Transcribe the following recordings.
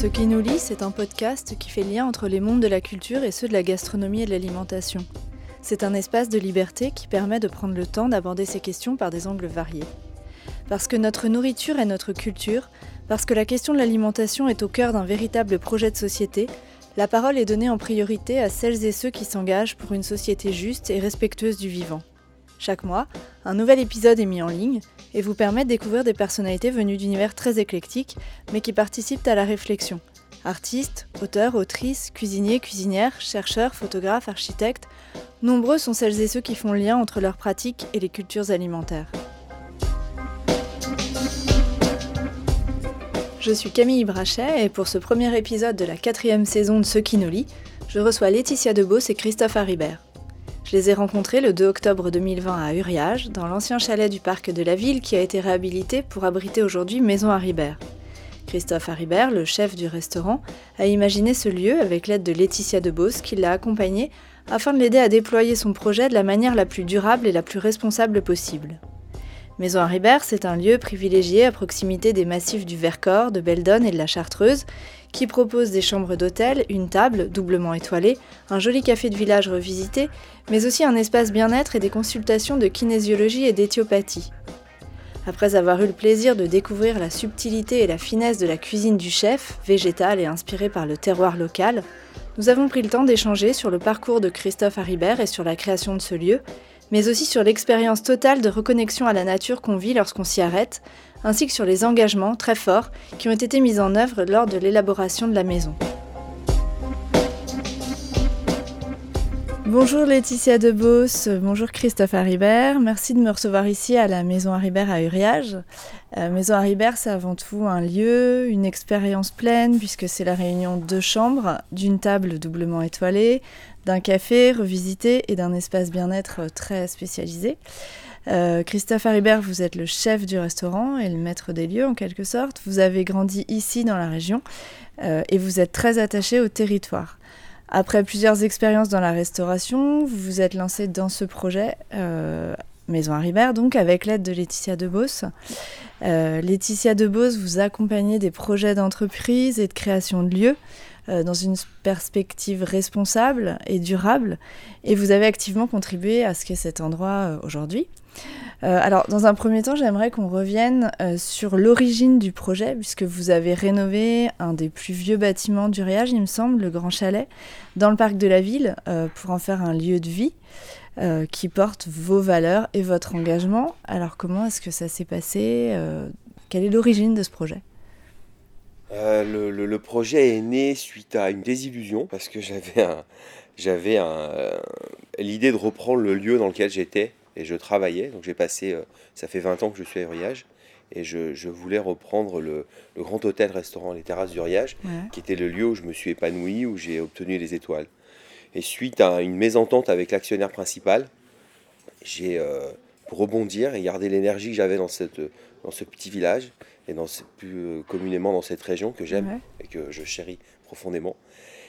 Ce qui nous lie, c'est un podcast qui fait lien entre les mondes de la culture et ceux de la gastronomie et de l'alimentation. C'est un espace de liberté qui permet de prendre le temps d'aborder ces questions par des angles variés. Parce que notre nourriture est notre culture, parce que la question de l'alimentation est au cœur d'un véritable projet de société, la parole est donnée en priorité à celles et ceux qui s'engagent pour une société juste et respectueuse du vivant. Chaque mois, un nouvel épisode est mis en ligne et vous permet de découvrir des personnalités venues d'univers très éclectiques, mais qui participent à la réflexion. Artistes, auteurs, autrices, cuisiniers, cuisinières, chercheurs, photographes, architectes, nombreux sont celles et ceux qui font lien entre leurs pratiques et les cultures alimentaires. Je suis Camille Brachet et pour ce premier épisode de la quatrième saison de Ce qui nous lit, je reçois Laetitia Debos et Christophe Haribert. Je les ai rencontrés le 2 octobre 2020 à Uriage, dans l'ancien chalet du parc de la ville qui a été réhabilité pour abriter aujourd'hui Maison Haribert. Christophe Haribert, le chef du restaurant, a imaginé ce lieu avec l'aide de Laetitia Debos qui l'a accompagné afin de l'aider à déployer son projet de la manière la plus durable et la plus responsable possible. Maison Haribert, c'est un lieu privilégié à proximité des massifs du Vercors, de Beldonne et de la Chartreuse, qui propose des chambres d'hôtel, une table doublement étoilée, un joli café de village revisité, mais aussi un espace bien-être et des consultations de kinésiologie et d'éthiopathie. Après avoir eu le plaisir de découvrir la subtilité et la finesse de la cuisine du chef, végétale et inspirée par le terroir local, nous avons pris le temps d'échanger sur le parcours de Christophe Haribert et sur la création de ce lieu, mais aussi sur l'expérience totale de reconnexion à la nature qu'on vit lorsqu'on s'y arrête, ainsi que sur les engagements très forts qui ont été mis en œuvre lors de l'élaboration de la maison. Bonjour Laetitia Debos, bonjour Christophe Haribert, merci de me recevoir ici à la Maison Haribert à Uriage. Euh, maison Haribert, c'est avant tout un lieu, une expérience pleine, puisque c'est la réunion de deux chambres, d'une table doublement étoilée, d'un café revisité et d'un espace bien-être très spécialisé. Euh, Christophe Haribert, vous êtes le chef du restaurant et le maître des lieux en quelque sorte. Vous avez grandi ici dans la région euh, et vous êtes très attaché au territoire. Après plusieurs expériences dans la restauration, vous vous êtes lancé dans ce projet euh, Maison Haribert, donc avec l'aide de Laetitia Debos. Euh, Laetitia Debos, vous accompagnez des projets d'entreprise et de création de lieux euh, dans une perspective responsable et durable, et vous avez activement contribué à ce qu'est cet endroit aujourd'hui. Euh, alors, dans un premier temps, j'aimerais qu'on revienne euh, sur l'origine du projet, puisque vous avez rénové un des plus vieux bâtiments du Riage, il me semble, le Grand Chalet, dans le parc de la ville, euh, pour en faire un lieu de vie qui porte vos valeurs et votre engagement. Alors, comment est-ce que ça s'est passé Quelle est l'origine de ce projet? Le, projet est né suite à une désillusion, parce que j'avais j'avais l'idée de reprendre le lieu dans lequel j'étais et je travaillais. Donc j'ai passé, euh, ça fait 20 ans que je suis à Uriage et je, voulais reprendre le, grand hôtel-restaurant Les Terrasses d'Uriage, qui était le lieu où je me suis épanoui, où j'ai obtenu les étoiles. Et suite à une mésentente avec l'actionnaire principal, j'ai, euh, pour rebondir et garder l'énergie que j'avais dans, cette, dans ce petit village, et dans, plus euh, communément dans cette région que j'aime et que je chéris profondément,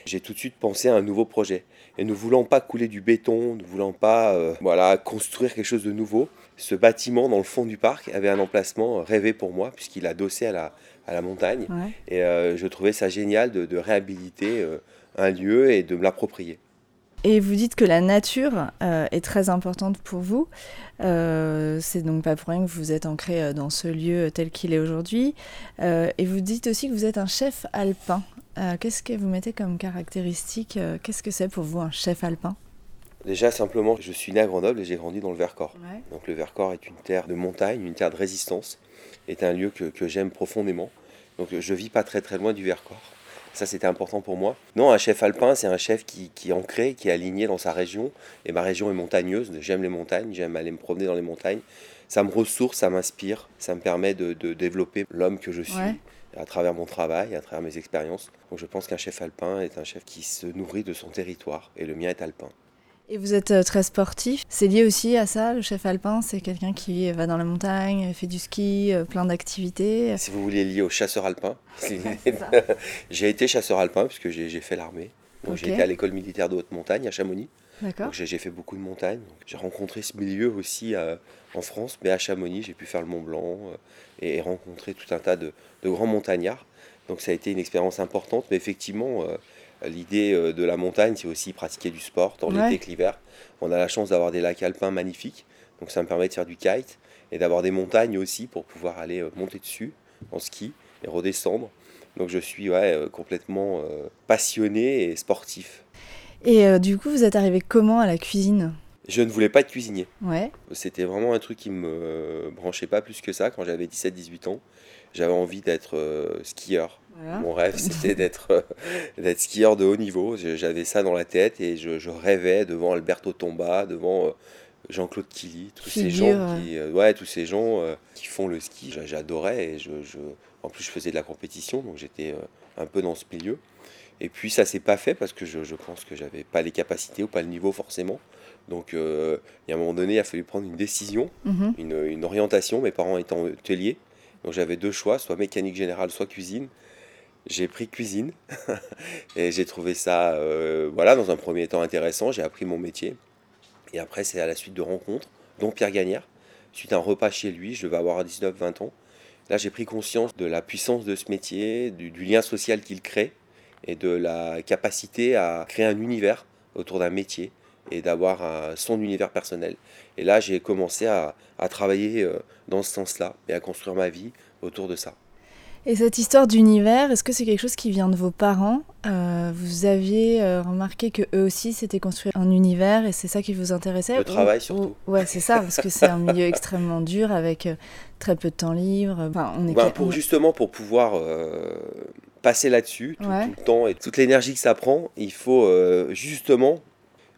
j'ai tout de suite pensé à un nouveau projet. Et ne voulant pas couler du béton, ne voulant pas euh, voilà, construire quelque chose de nouveau, ce bâtiment dans le fond du parc avait un emplacement rêvé pour moi, puisqu'il adossé à la, à la montagne. Et euh, je trouvais ça génial de, réhabiliter euh, un lieu et de me l'approprier. Et vous dites que la nature est très importante pour vous. c'est donc pas pour rien que vous êtes ancré dans ce lieu tel qu'il est aujourd'hui. et vous dites aussi que vous êtes un chef alpin. Euh, qu'est-ce que vous mettez comme caractéristique euh, Qu'est-ce que c'est pour vous un chef alpin? Déjà, simplement, je suis né à Grenoble et j'ai grandi dans le Vercors. Donc le Vercors est une terre de montagne, une terre de résistance, est un lieu que, j'aime profondément. Donc je vis pas très très loin du Vercors. Ça, c'était important pour moi. Non, un chef alpin, c'est un chef qui, qui, est ancré, qui est aligné dans sa région. Et ma région est montagneuse. J'aime les montagnes, j'aime aller me promener dans les montagnes. Ça me ressource, ça m'inspire, ça me permet de, développer l'homme que je suis à travers mon travail, à travers mes expériences. Donc je pense qu'un chef alpin est un chef qui se nourrit de son territoire et le mien est alpin. Et vous êtes euh, très sportif. C'est lié aussi à ça, le chef alpin, c'est quelqu'un qui va dans la montagne, fait du ski, euh, plein d'activités. Si vous voulez lier au chasseur alpin, j'ai été chasseur alpin puisque j'ai fait l'armée. J'ai été à l'école militaire de haute montagne à Chamonix. J'ai fait beaucoup de montagnes. J'ai rencontré ce milieu aussi euh, en France, mais à Chamonix, j'ai pu faire le Mont Blanc et rencontrer tout un tas de, de grands montagnards. Donc ça a été une expérience importante, mais effectivement, l'idée de la montagne, c'est aussi pratiquer du sport, tant l'été que l'hiver. On a la chance d'avoir des lacs alpins magnifiques, donc ça me permet de faire du kite et d'avoir des montagnes aussi pour pouvoir aller monter dessus en ski et redescendre. Donc je suis ouais, complètement passionné et sportif. Et du coup, vous êtes arrivé comment à la cuisine? Je ne voulais pas être cuisinier. Ouais. C'était vraiment un truc qui me branchait pas plus que ça quand j'avais 17-18 ans. J'avais envie d'être euh, skieur. Mon rêve, c'était d'être euh, d'être skieur de haut niveau. J'avais ça dans la tête et je, rêvais devant Alberto Tomba, devant euh, Jean-Claude Killy, tous ces gens qui, ouais, tous ces gens qui font le ski. J'adorais et je, en plus je faisais de la compétition, donc j'étais un peu dans ce milieu. Et puis ça s'est pas fait parce que je, je pense que j'avais pas les capacités ou pas le niveau forcément. Donc, euh, il y a un moment donné, il a fallu prendre une décision, mhm. une, orientation. Mes parents étant hôteliers, donc j'avais deux choix, soit mécanique générale, soit cuisine. J'ai pris cuisine et j'ai trouvé ça, euh, voilà, dans un premier temps intéressant. J'ai appris mon métier. Et après, c'est à la suite de rencontres, dont Pierre Gagnère. Suite à un repas chez lui, je devais avoir 19-20 ans. Là, j'ai pris conscience de la puissance de ce métier, du lien social qu'il crée et de la capacité à créer un univers autour d'un métier et d'avoir son univers personnel. Et là, j'ai commencé à, travailler euh, dans ce sens-là et à construire ma vie autour de ça. Et cette histoire d'univers, est-ce que c'est quelque chose qui vient de vos parents euh, Vous aviez euh, remarqué que eux aussi s'étaient construit un univers et c'est ça qui vous intéressait Le travail surtout. ouais, c'est ça, parce que c'est un milieu extrêmement dur avec très peu de temps libre. Enfin, on est ben, pour, Justement, pour pouvoir passer là-dessus tout, le temps et toute l'énergie que ça prend, il faut justement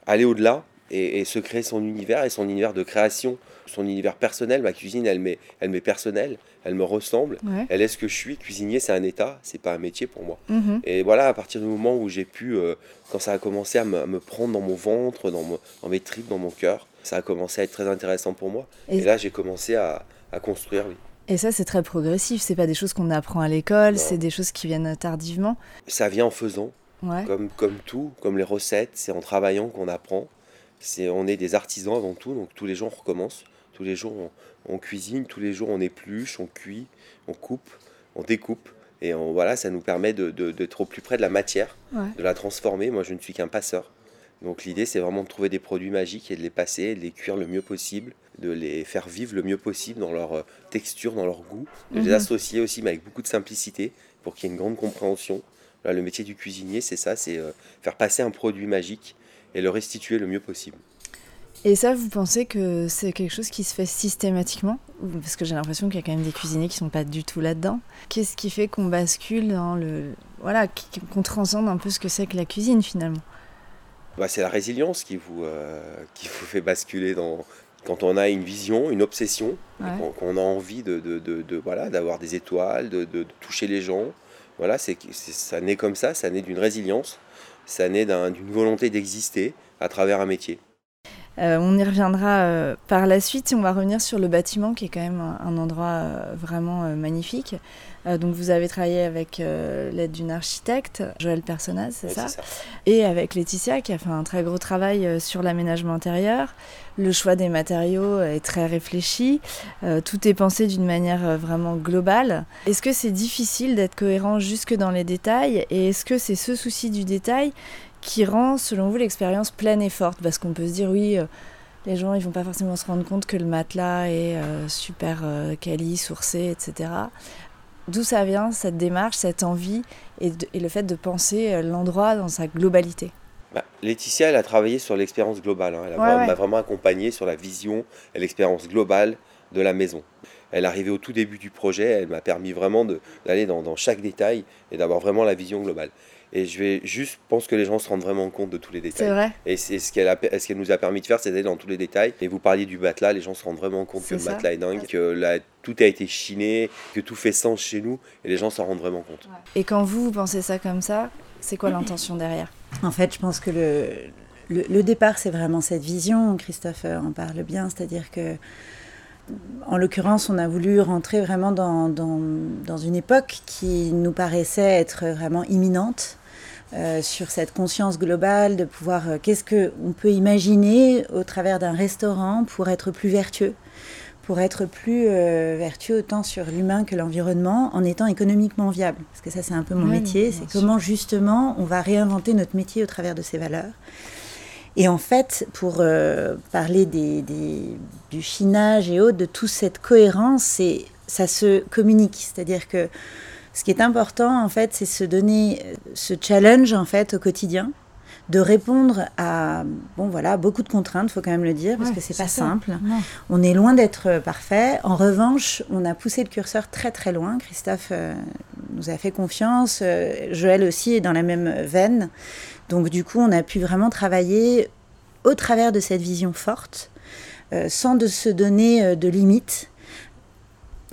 aller au-delà et, se créer son univers et son univers de création, son univers personnel. Ma cuisine, elle m'est, elle m'est personnelle, elle me ressemble, elle est ce que je suis. Cuisinier, c'est un état, c'est pas un métier pour moi. Mhm. Et voilà, à partir du moment où j'ai pu, euh, quand ça a commencé à me, prendre dans mon ventre, dans, dans, mes tripes, dans mon cœur, ça a commencé à être très intéressant pour moi. Et, là, j'ai commencé à, à construire, oui. Et ça, c'est très progressif. C'est pas des choses qu'on apprend à l'école, c'est des choses qui viennent tardivement. Ça vient en faisant. Comme, comme tout, comme les recettes, c'est en travaillant qu'on apprend. C'est, on est des artisans avant tout, donc tous les jours on recommence. Tous les jours on, cuisine, tous les jours on épluche, on cuit, on coupe, on découpe. Et on, voilà, ça nous permet de, d'être au plus près de la matière, de la transformer. Moi, je ne suis qu'un passeur. Donc l'idée, c'est vraiment de trouver des produits magiques et de les passer, de les cuire le mieux possible, de les faire vivre le mieux possible dans leur euh, texture, dans leur goût, de les mhm. associer aussi, mais avec beaucoup de simplicité, pour qu'il y ait une grande compréhension le métier du cuisinier, c'est ça, c'est euh, faire passer un produit magique et le restituer le mieux possible. Et ça, vous pensez que c'est quelque chose qui se fait systématiquement Parce que j'ai l'impression qu'il y a quand même des cuisiniers qui sont pas du tout là-dedans. Qu'est-ce qui fait qu'on bascule dans le... Voilà, qu'on transcende un peu ce que c'est que la cuisine finalement bah, C'est la résilience qui vous, euh, qui vous fait basculer dans... Quand on a une vision, une obsession, qu'on a envie de, de, de voilà, d'avoir des étoiles, de, toucher les gens, voilà, c'est, ça naît comme ça, ça naît d'une résilience, ça naît d'une volonté d'exister à travers un métier. Euh, on y reviendra euh, par la suite on va revenir sur le bâtiment qui est quand même un, endroit euh, vraiment magnifique. donc vous avez travaillé avec l'aide d'une architecte, Joël Personnaz, c'est ça, Et avec Laetitia qui a fait un très gros travail sur l'aménagement intérieur. Le choix des matériaux est très réfléchi. tout est pensé d'une manière vraiment globale. Est-ce que c'est difficile d'être cohérent jusque dans les détails Et est-ce que c'est ce souci du détail qui rend, selon vous, l'expérience pleine et forte Parce qu'on peut se dire, oui, euh, les gens, ils vont pas forcément se rendre compte que le matelas est euh, super euh, quali, sourcé, etc. D'où ça vient, cette démarche, cette envie et, le fait de penser l'endroit dans sa globalité? Bah, Laetitia, elle a travaillé sur l'expérience globale. Hein. Elle m'a vraiment accompagné sur la vision et l'expérience globale de la maison. Elle arrivait au tout début du projet, elle m'a permis vraiment d'aller dans, dans, chaque détail et d'avoir vraiment la vision globale. Et je vais juste, pense que les gens se rendent vraiment compte de tous les détails. C'est vrai. Et c'est ce qu'elle ce qu'elle nous a permis de faire, c'est d'aller dans tous les détails. Et vous parliez du matelas, les gens se rendent vraiment compte que le matelas est dingue, que la, tout a été chiné, que tout fait sens chez nous, et les gens s'en rendent vraiment compte. Et quand vous, vous pensez ça comme ça, c'est quoi l'intention derrière? En fait, je pense que le, le, départ, c'est vraiment cette vision. Christophe en parle bien, c'est-à-dire que en l'occurrence, on a voulu rentrer vraiment dans, dans, dans, une époque qui nous paraissait être vraiment imminente, euh, sur cette conscience globale de pouvoir euh, qu'est-ce que on peut imaginer au travers d'un restaurant pour être plus vertueux pour être plus euh, vertueux autant sur l'humain que l'environnement en étant économiquement viable. Parce que ça, c'est un peu mon métier. C'est comment justement on va réinventer notre métier au travers de ces valeurs. Et en fait, pour euh, parler des, du chinage et autres, de toute cette cohérence, ça se communique. C'est-à-dire que ce qui est important, en fait, c'est se donner euh, ce challenge, en fait, au quotidien de répondre à bon voilà beaucoup de contraintes, faut quand même le dire parce que c'est pas simple. On est loin d'être parfait. En revanche, on a poussé le curseur très très loin. Christophe euh, nous a fait confiance. Euh, Joël aussi est dans la même veine. Donc du coup, on a pu vraiment travailler au travers de cette vision forte, euh, sans de se donner de limites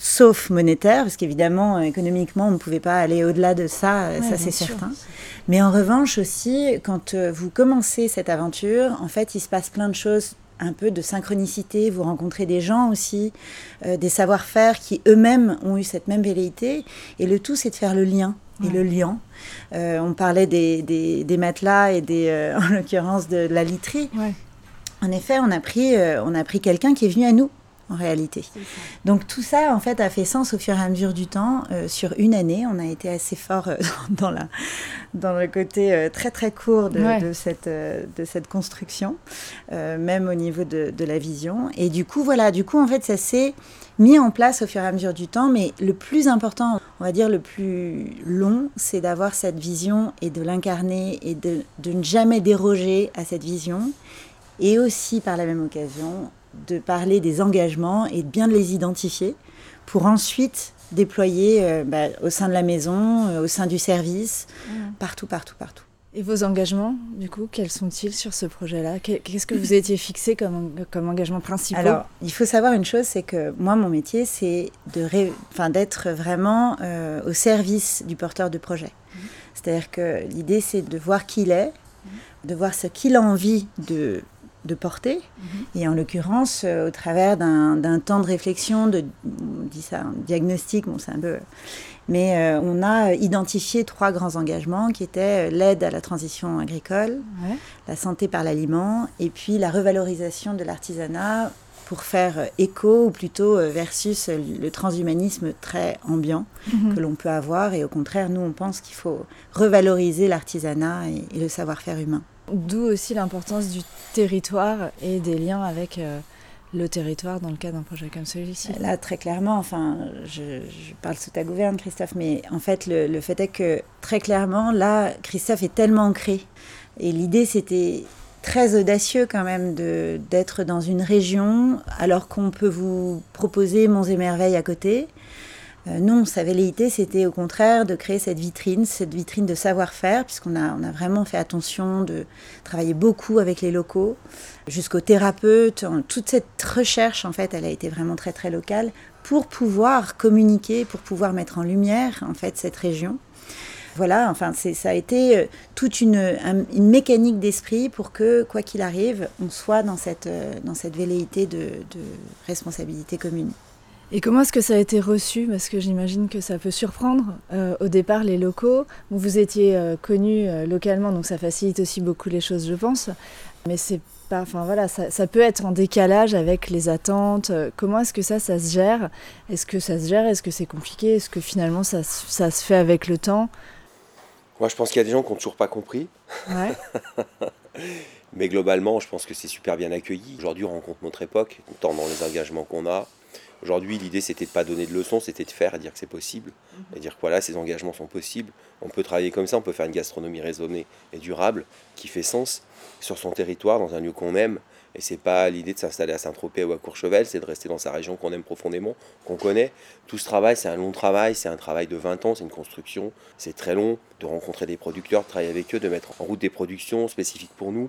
sauf monétaire, parce qu'évidemment, économiquement, on ne pouvait pas aller au-delà de ça, ça c'est certain. Mais en revanche aussi, quand euh, vous commencez cette aventure, en fait, il se passe plein de choses un peu de synchronicité, vous rencontrez des gens aussi, euh, des savoir-faire qui eux-mêmes ont eu cette même velléité. Et le tout, c'est de faire le lien et le lien. Euh, on parlait des, des, matelas et des, en l'occurrence de, la literie. En effet, on a pris, on a pris quelqu'un qui est venu à nous en réalité. Donc tout ça, en fait, a fait sens au fur et à mesure du temps. Euh, sur une année, on a été assez fort euh, dans, la, dans le côté euh, très très court de, cette, de cette construction, même au niveau de, de, la vision. Et du coup, voilà, du coup, en fait, ça s'est mis en place au fur et à mesure du temps. Mais le plus important, on va dire le plus long, c'est d'avoir cette vision et de l'incarner et de, de ne jamais déroger à cette vision. Et aussi, par la même occasion, de parler des engagements et de bien les identifier pour ensuite déployer euh, bah, au sein de la maison, euh, au sein du service, mmh. partout, partout, partout. Et vos engagements, du coup, quels sont-ils sur ce projet-là? Qu'est-ce que vous étiez fixé comme, comme engagement principal? Alors, il faut savoir une chose, c'est que moi, mon métier, c'est d'être vraiment euh, au service du porteur de projet. Mmh. C'est-à-dire que l'idée, c'est de voir qui il est, mmh. de voir ce qu'il a envie de de porter. Mhm. Et en l'occurrence, euh, au travers d'un temps de réflexion, de, on dit ça, un diagnostic, bon, c'est un peu. Mais euh, on a identifié trois grands engagements qui étaient euh, l'aide à la transition agricole, la santé par l'aliment, et puis la revalorisation de l'artisanat pour faire écho, ou plutôt versus le transhumanisme très ambiant mhm. que l'on peut avoir. Et au contraire, nous, on pense qu'il faut revaloriser l'artisanat et le savoir-faire humain. D'où aussi l'importance du territoire et des liens avec euh, le territoire dans le cas d'un projet comme celui-ci. Là, très clairement, enfin, je, parle sous ta gouverne, Christophe, mais en fait, le, fait est que très clairement, là, Christophe est tellement ancré. Et l'idée, c'était très audacieux quand même d'être dans une région alors qu'on peut vous proposer Monts et Merveilles à côté. Euh, non, sa velléité, c'était au contraire de créer cette vitrine, cette vitrine de savoir-faire, puisqu'on a, a vraiment fait attention de travailler beaucoup avec les locaux, jusqu'aux thérapeutes. Toute cette recherche, en fait, elle a été vraiment très, très locale pour pouvoir communiquer, pour pouvoir mettre en lumière, en fait, cette région. Voilà, enfin, ça a été euh, toute une, mécanique d'esprit pour que, quoi qu'il arrive, on soit dans cette, euh, dans cette velléité de responsabilité commune. Et comment est-ce que ça a été reçu? Parce que j'imagine que ça peut surprendre euh, au départ les locaux. Vous étiez euh, connu euh, localement, donc ça facilite aussi beaucoup les choses, je pense. Mais c'est pas, enfin voilà, ça, peut être en décalage avec les attentes. Comment est-ce que ça, ça se gère? Est-ce que ça se gère? Est-ce que c'est compliqué? Est-ce que finalement ça, ça, se fait avec le temps? Moi, je pense qu'il y a des gens qui n'ont toujours pas compris. Ouais. Mais globalement, je pense que c'est super bien accueilli. Aujourd'hui, on rencontre notre époque, tant dans les engagements qu'on a, Aujourd'hui, l'idée, c'était de ne pas donner de leçons, c'était de faire et dire que c'est possible. Mhm. Et dire que voilà, ces engagements sont possibles. On peut travailler comme ça, on peut faire une gastronomie raisonnée et durable qui fait sens sur son territoire, dans un lieu qu'on aime. Et c'est pas l'idée de s'installer à Saint-Tropez ou à Courchevel, c'est de rester dans sa région qu'on aime profondément, qu'on connaît. Tout ce travail, c'est un long travail, c'est un travail de 20 ans, c'est une construction, c'est très long de rencontrer des producteurs, de travailler avec eux, de mettre en route des productions spécifiques pour nous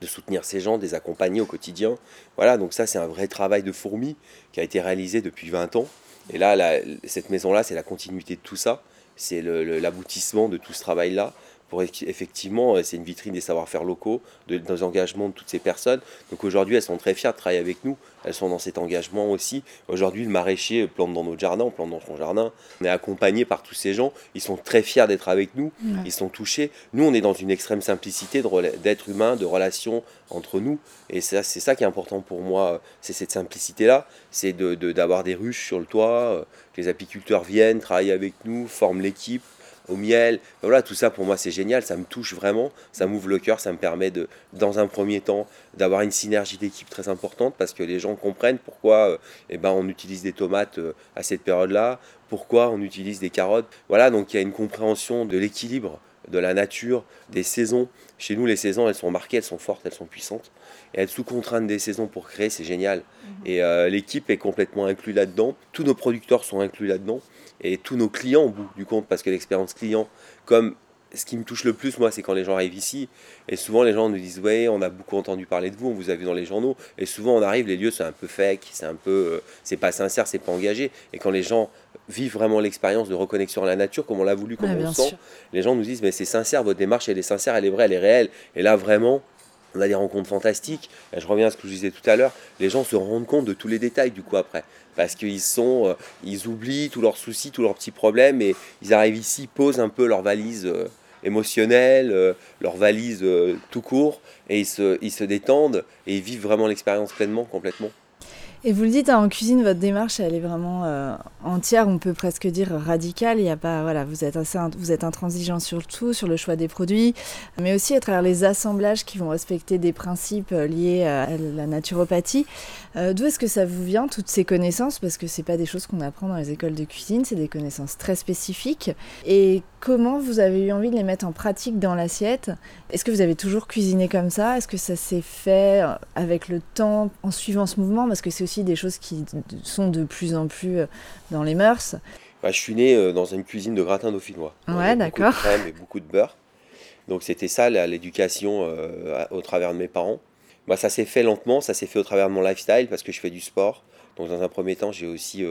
de soutenir ces gens, de les accompagner au quotidien. Voilà, donc ça c'est un vrai travail de fourmi qui a été réalisé depuis 20 ans. Et là, cette maison-là, c'est la continuité de tout ça, c'est l'aboutissement de tout ce travail-là pour effectivement, c'est une vitrine des savoir-faire locaux, de, des engagements de toutes ces personnes. Donc aujourd'hui, elles sont très fières de travailler avec nous. Elles sont dans cet engagement aussi. Aujourd'hui, le maraîcher plante dans notre jardin, on plante dans son jardin. On est accompagné par tous ces gens. Ils sont très fiers d'être avec nous. Ils sont touchés. Nous, on est dans une extrême simplicité d'être humain, de relation entre nous. Et c'est ça qui est important pour moi. C'est cette simplicité-là. C'est d'avoir de, des ruches sur le toit, que les apiculteurs viennent, travaillent avec nous, forment l'équipe au miel. Voilà, tout ça pour moi c'est génial, ça me touche vraiment, ça m'ouvre le cœur, ça me permet de, dans un premier temps, d'avoir une synergie d'équipe très importante parce que les gens comprennent pourquoi euh, eh ben, on utilise des tomates euh, à cette période-là, pourquoi on utilise des carottes. Voilà, donc il y a une compréhension de l'équilibre de la nature, des saisons. Chez nous, les saisons, elles sont marquées, elles sont fortes, elles sont puissantes. Et être sous contrainte des saisons pour créer, c'est génial. Mhm. Et euh, l'équipe est complètement inclue là-dedans. Tous nos producteurs sont inclus là-dedans et tous nos clients au bout du compte, parce que l'expérience client, comme ce qui me touche le plus, moi, c'est quand les gens arrivent ici. Et souvent, les gens nous disent Ouais, on a beaucoup entendu parler de vous, on vous a vu dans les journaux. Et souvent, on arrive, les lieux, c'est un peu fake, c'est un peu. Euh, c'est pas sincère, c'est pas engagé. Et quand les gens vivent vraiment l'expérience de reconnexion à la nature, comme on l'a voulu, comme on le sent, les gens nous disent Mais c'est sincère, votre démarche, elle est sincère, elle est vraie, elle est réelle. Et là, vraiment, on a des rencontres fantastiques. je reviens à ce que je disais tout à l'heure. Les gens se rendent compte de tous les détails du coup après. Parce qu'ils sont, euh, ils oublient tous leurs soucis, tous leurs petits problèmes et ils arrivent ici, posent un peu leur valise euh, émotionnelle, euh, leur valise tout court et ils se, ils se détendent et ils vivent vraiment l'expérience pleinement, complètement. Et vous le dites, hein, en cuisine, votre démarche, elle est vraiment euh, entière, on peut presque dire radicale. Il y a pas, voilà, vous êtes assez, vous êtes intransigeant sur tout, sur le choix des produits, mais aussi à travers les assemblages qui vont respecter des principes euh, liés à la naturopathie. Euh, d'où est-ce que ça vous vient toutes ces connaissances? Parce que c'est pas des choses qu'on apprend dans les écoles de cuisine, c'est des connaissances très spécifiques. Et comment vous avez eu envie de les mettre en pratique dans l'assiette? Est-ce que vous avez toujours cuisiné comme ça? Est-ce que ça s'est fait avec le temps en suivant ce mouvement? Parce que c'est des choses qui sont de plus en plus euh, dans les mœurs. Bah, je suis né euh, dans une cuisine de gratin dauphinois. Ouais, d'accord. Beaucoup de crème et beaucoup de beurre. Donc c'était ça l'éducation euh, au travers de mes parents. Bah, ça s'est fait lentement, ça s'est fait au travers de mon lifestyle parce que je fais du sport. Donc dans un premier temps, j'ai aussi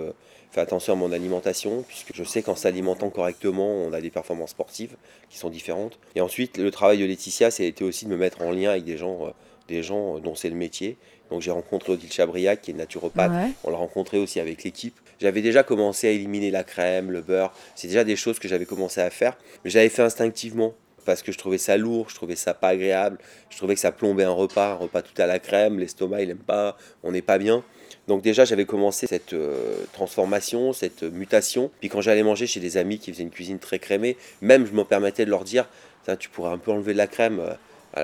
fait attention à mon alimentation puisque je sais qu'en s'alimentant correctement, on a des performances sportives qui sont différentes. Et ensuite, le travail de Laetitia, c'était aussi de me mettre en lien avec des gens, des gens dont c'est le métier donc j'ai rencontré Odile Chabriac, qui est naturopathe. On l'a rencontré aussi avec l'équipe. J'avais déjà commencé à éliminer la crème, le beurre. C'est déjà des choses que j'avais commencé à faire. Mais j'avais fait instinctivement parce que je trouvais ça lourd, je trouvais ça pas agréable. Je trouvais que ça plombait un repas, un repas tout à la crème. L'estomac, il aime pas, on n'est pas bien. Donc déjà, j'avais commencé cette euh, transformation, cette mutation. Puis quand j'allais manger chez des amis qui faisaient une cuisine très crémée, même je me permettais de leur dire, tu pourrais un peu enlever de la crème, euh,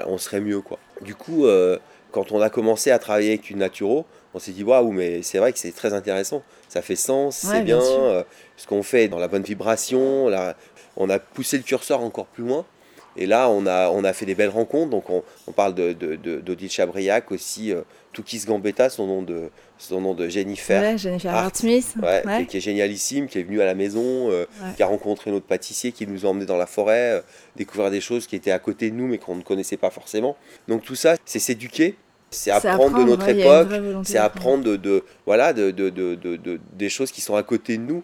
on serait mieux quoi. Du coup, euh, quand on a commencé à travailler avec une naturo, on s'est dit waouh, mais c'est vrai que c'est très intéressant. Ça fait sens, c'est bien, euh, ce qu'on fait dans la bonne vibration. on a poussé le curseur encore plus loin. Et là, on a, on a fait des belles rencontres. Donc, on, parle d'Odile de, de, Chabriac aussi, euh, Toukis Gambetta, son nom de, son nom de Jennifer. Ouais, Jennifer Hart, Smith. Qui, est génialissime, qui est venue à la maison, euh, qui a rencontré notre pâtissier, qui nous a emmenés dans la forêt, découvrir des choses qui étaient à côté de nous, mais qu'on ne connaissait pas forcément. Donc, tout ça, c'est s'éduquer c'est apprendre, de notre époque, c'est apprendre de, voilà, de, de, des choses qui sont à côté de nous.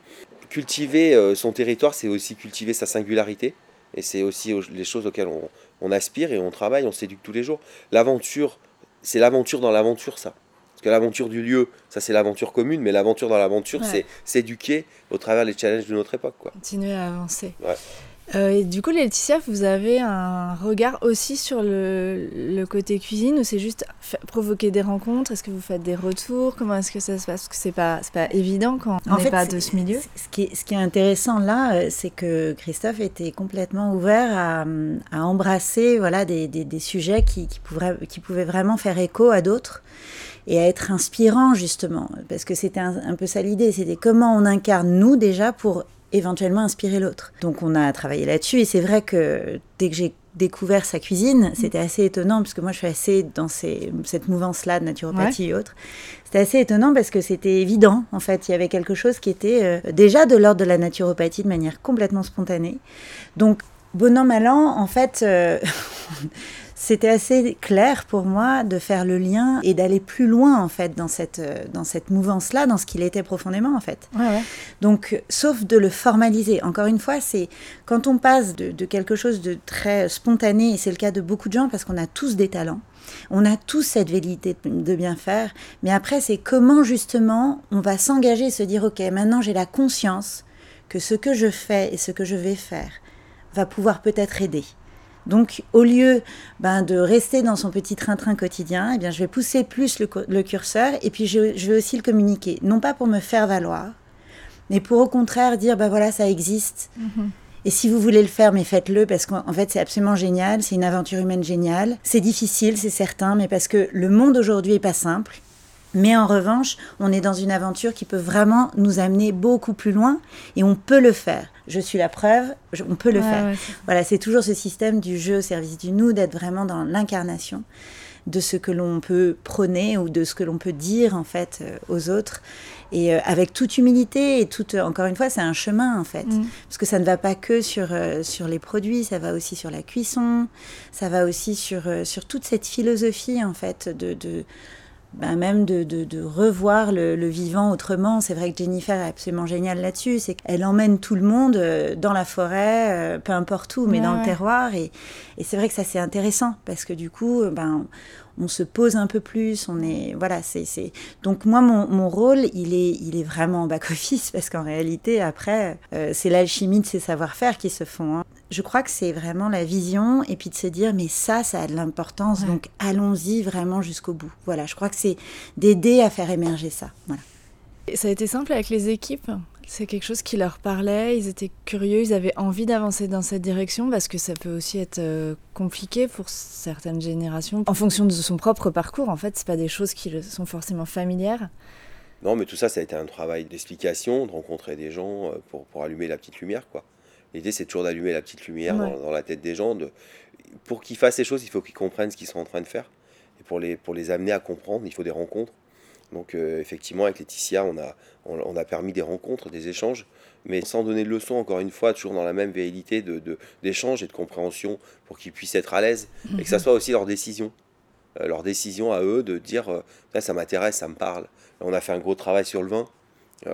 Cultiver euh, son territoire, c'est aussi cultiver sa singularité. Et c'est aussi les choses auxquelles on, on, aspire et on travaille, on s'éduque tous les jours. L'aventure, c'est l'aventure dans l'aventure, ça. Parce que l'aventure du lieu, ça c'est l'aventure commune, mais l'aventure dans l'aventure, c'est s'éduquer au travers des challenges de notre époque. Quoi. Continuer à avancer. Ouais. Euh, et du coup, Laetitia, vous avez un regard aussi sur le, côté cuisine ou c'est juste provoquer des rencontres? Est-ce que vous faites des retours? Comment est-ce que ça se passe? Parce que c'est pas, pas évident quand on n'est pas de ce milieu. Ce qui, est, ce qui est intéressant là, euh, c'est que Christophe était complètement ouvert à, à embrasser voilà, des, des, des sujets qui, qui, pouvaient, qui pouvaient vraiment faire écho à d'autres et à être inspirant justement, parce que c'était un, un peu ça l'idée, c'était comment on incarne nous déjà pour éventuellement inspirer l'autre. Donc on a travaillé là-dessus et c'est vrai que dès que j'ai découvert sa cuisine, mm. c'était assez étonnant parce que moi je suis assez dans cette mouvance-là de naturopathie et autres. C'était assez étonnant parce que c'était évident en fait, il y avait quelque chose qui était euh, déjà de l'ordre de la naturopathie de manière complètement spontanée. Donc Bon an, mal an, en fait, euh, c'était assez clair pour moi de faire le lien et d'aller plus loin en fait dans cette, euh, dans cette mouvance-là, dans ce qu'il était profondément en fait. Donc, sauf de le formaliser. Encore une fois, c'est quand on passe de, de, quelque chose de très spontané, et c'est le cas de beaucoup de gens parce qu'on a tous des talents, on a tous cette vérité de bien faire, mais après c'est comment justement on va s'engager et se dire ok, maintenant j'ai la conscience que ce que je fais et ce que je vais faire va pouvoir peut-être aider. Donc, au lieu ben, de rester dans son petit train-train quotidien, eh bien, je vais pousser plus le, curseur et puis je, vais aussi le communiquer. Non pas pour me faire valoir, mais pour au contraire dire, ben voilà, ça existe. Mhm. Et si vous voulez le faire, mais faites-le parce qu'en fait, c'est absolument génial. C'est une aventure humaine géniale. C'est difficile, c'est certain, mais parce que le monde aujourd'hui est pas simple. Mais en revanche, on est dans une aventure qui peut vraiment nous amener beaucoup plus loin et on peut le faire. Je suis la preuve, on peut le faire. voilà, c'est toujours ce système du jeu au service du nous, d'être vraiment dans l'incarnation de ce que l'on peut prôner ou de ce que l'on peut dire en fait euh, aux autres et euh, avec toute humilité et toute encore une fois c'est un chemin en fait mm. parce que ça ne va pas que sur euh, sur les produits ça va aussi sur la cuisson ça va aussi sur sur toute cette philosophie en fait de, de ben même de, de, revoir le, vivant autrement. C'est vrai que Jennifer est absolument géniale là-dessus. C'est qu'elle emmène tout le monde euh, dans la forêt, euh, peu importe où, mais dans le terroir. Et, et c'est vrai que ça, c'est intéressant parce que du coup, ben, on se pose un peu plus, on est voilà, c'est donc moi mon, mon, rôle il est il est vraiment en back office parce qu'en réalité après euh, c'est l'alchimie de ces savoir-faire qui se font. Hein. Je crois que c'est vraiment la vision et puis de se dire mais ça ça a de l'importance donc allons-y vraiment jusqu'au bout. Voilà, je crois que c'est d'aider à faire émerger ça. Voilà. Ça a été simple avec les équipes? C'est quelque chose qui leur parlait, ils étaient curieux, ils avaient envie d'avancer dans cette direction parce que ça peut aussi être euh, compliqué pour certaines générations. En fonction de son propre parcours, en fait, c'est pas des choses qui sont forcément familières. Non, mais tout ça, ça a été un travail d'explication, de rencontrer des gens euh, pour, pour allumer la petite lumière, quoi. L'idée, c'est toujours d'allumer la petite lumière dans, la tête des gens. De... Pour qu'ils fassent ces choses, il faut qu'ils comprennent ce qu'ils sont en train de faire. Et pour les, pour les amener à comprendre, il faut des rencontres. Donc euh, effectivement, avec Laetitia, on a, on, a permis des rencontres, des échanges, mais sans donner de leçons, encore une fois, toujours dans la même véhilité d'échange de, et de compréhension pour qu'ils puissent être à l'aise et que ça mhm. soit aussi leur décision. Euh, leur décision à eux de dire euh, ça m'intéresse, ça me parle. On a fait un gros travail sur le vin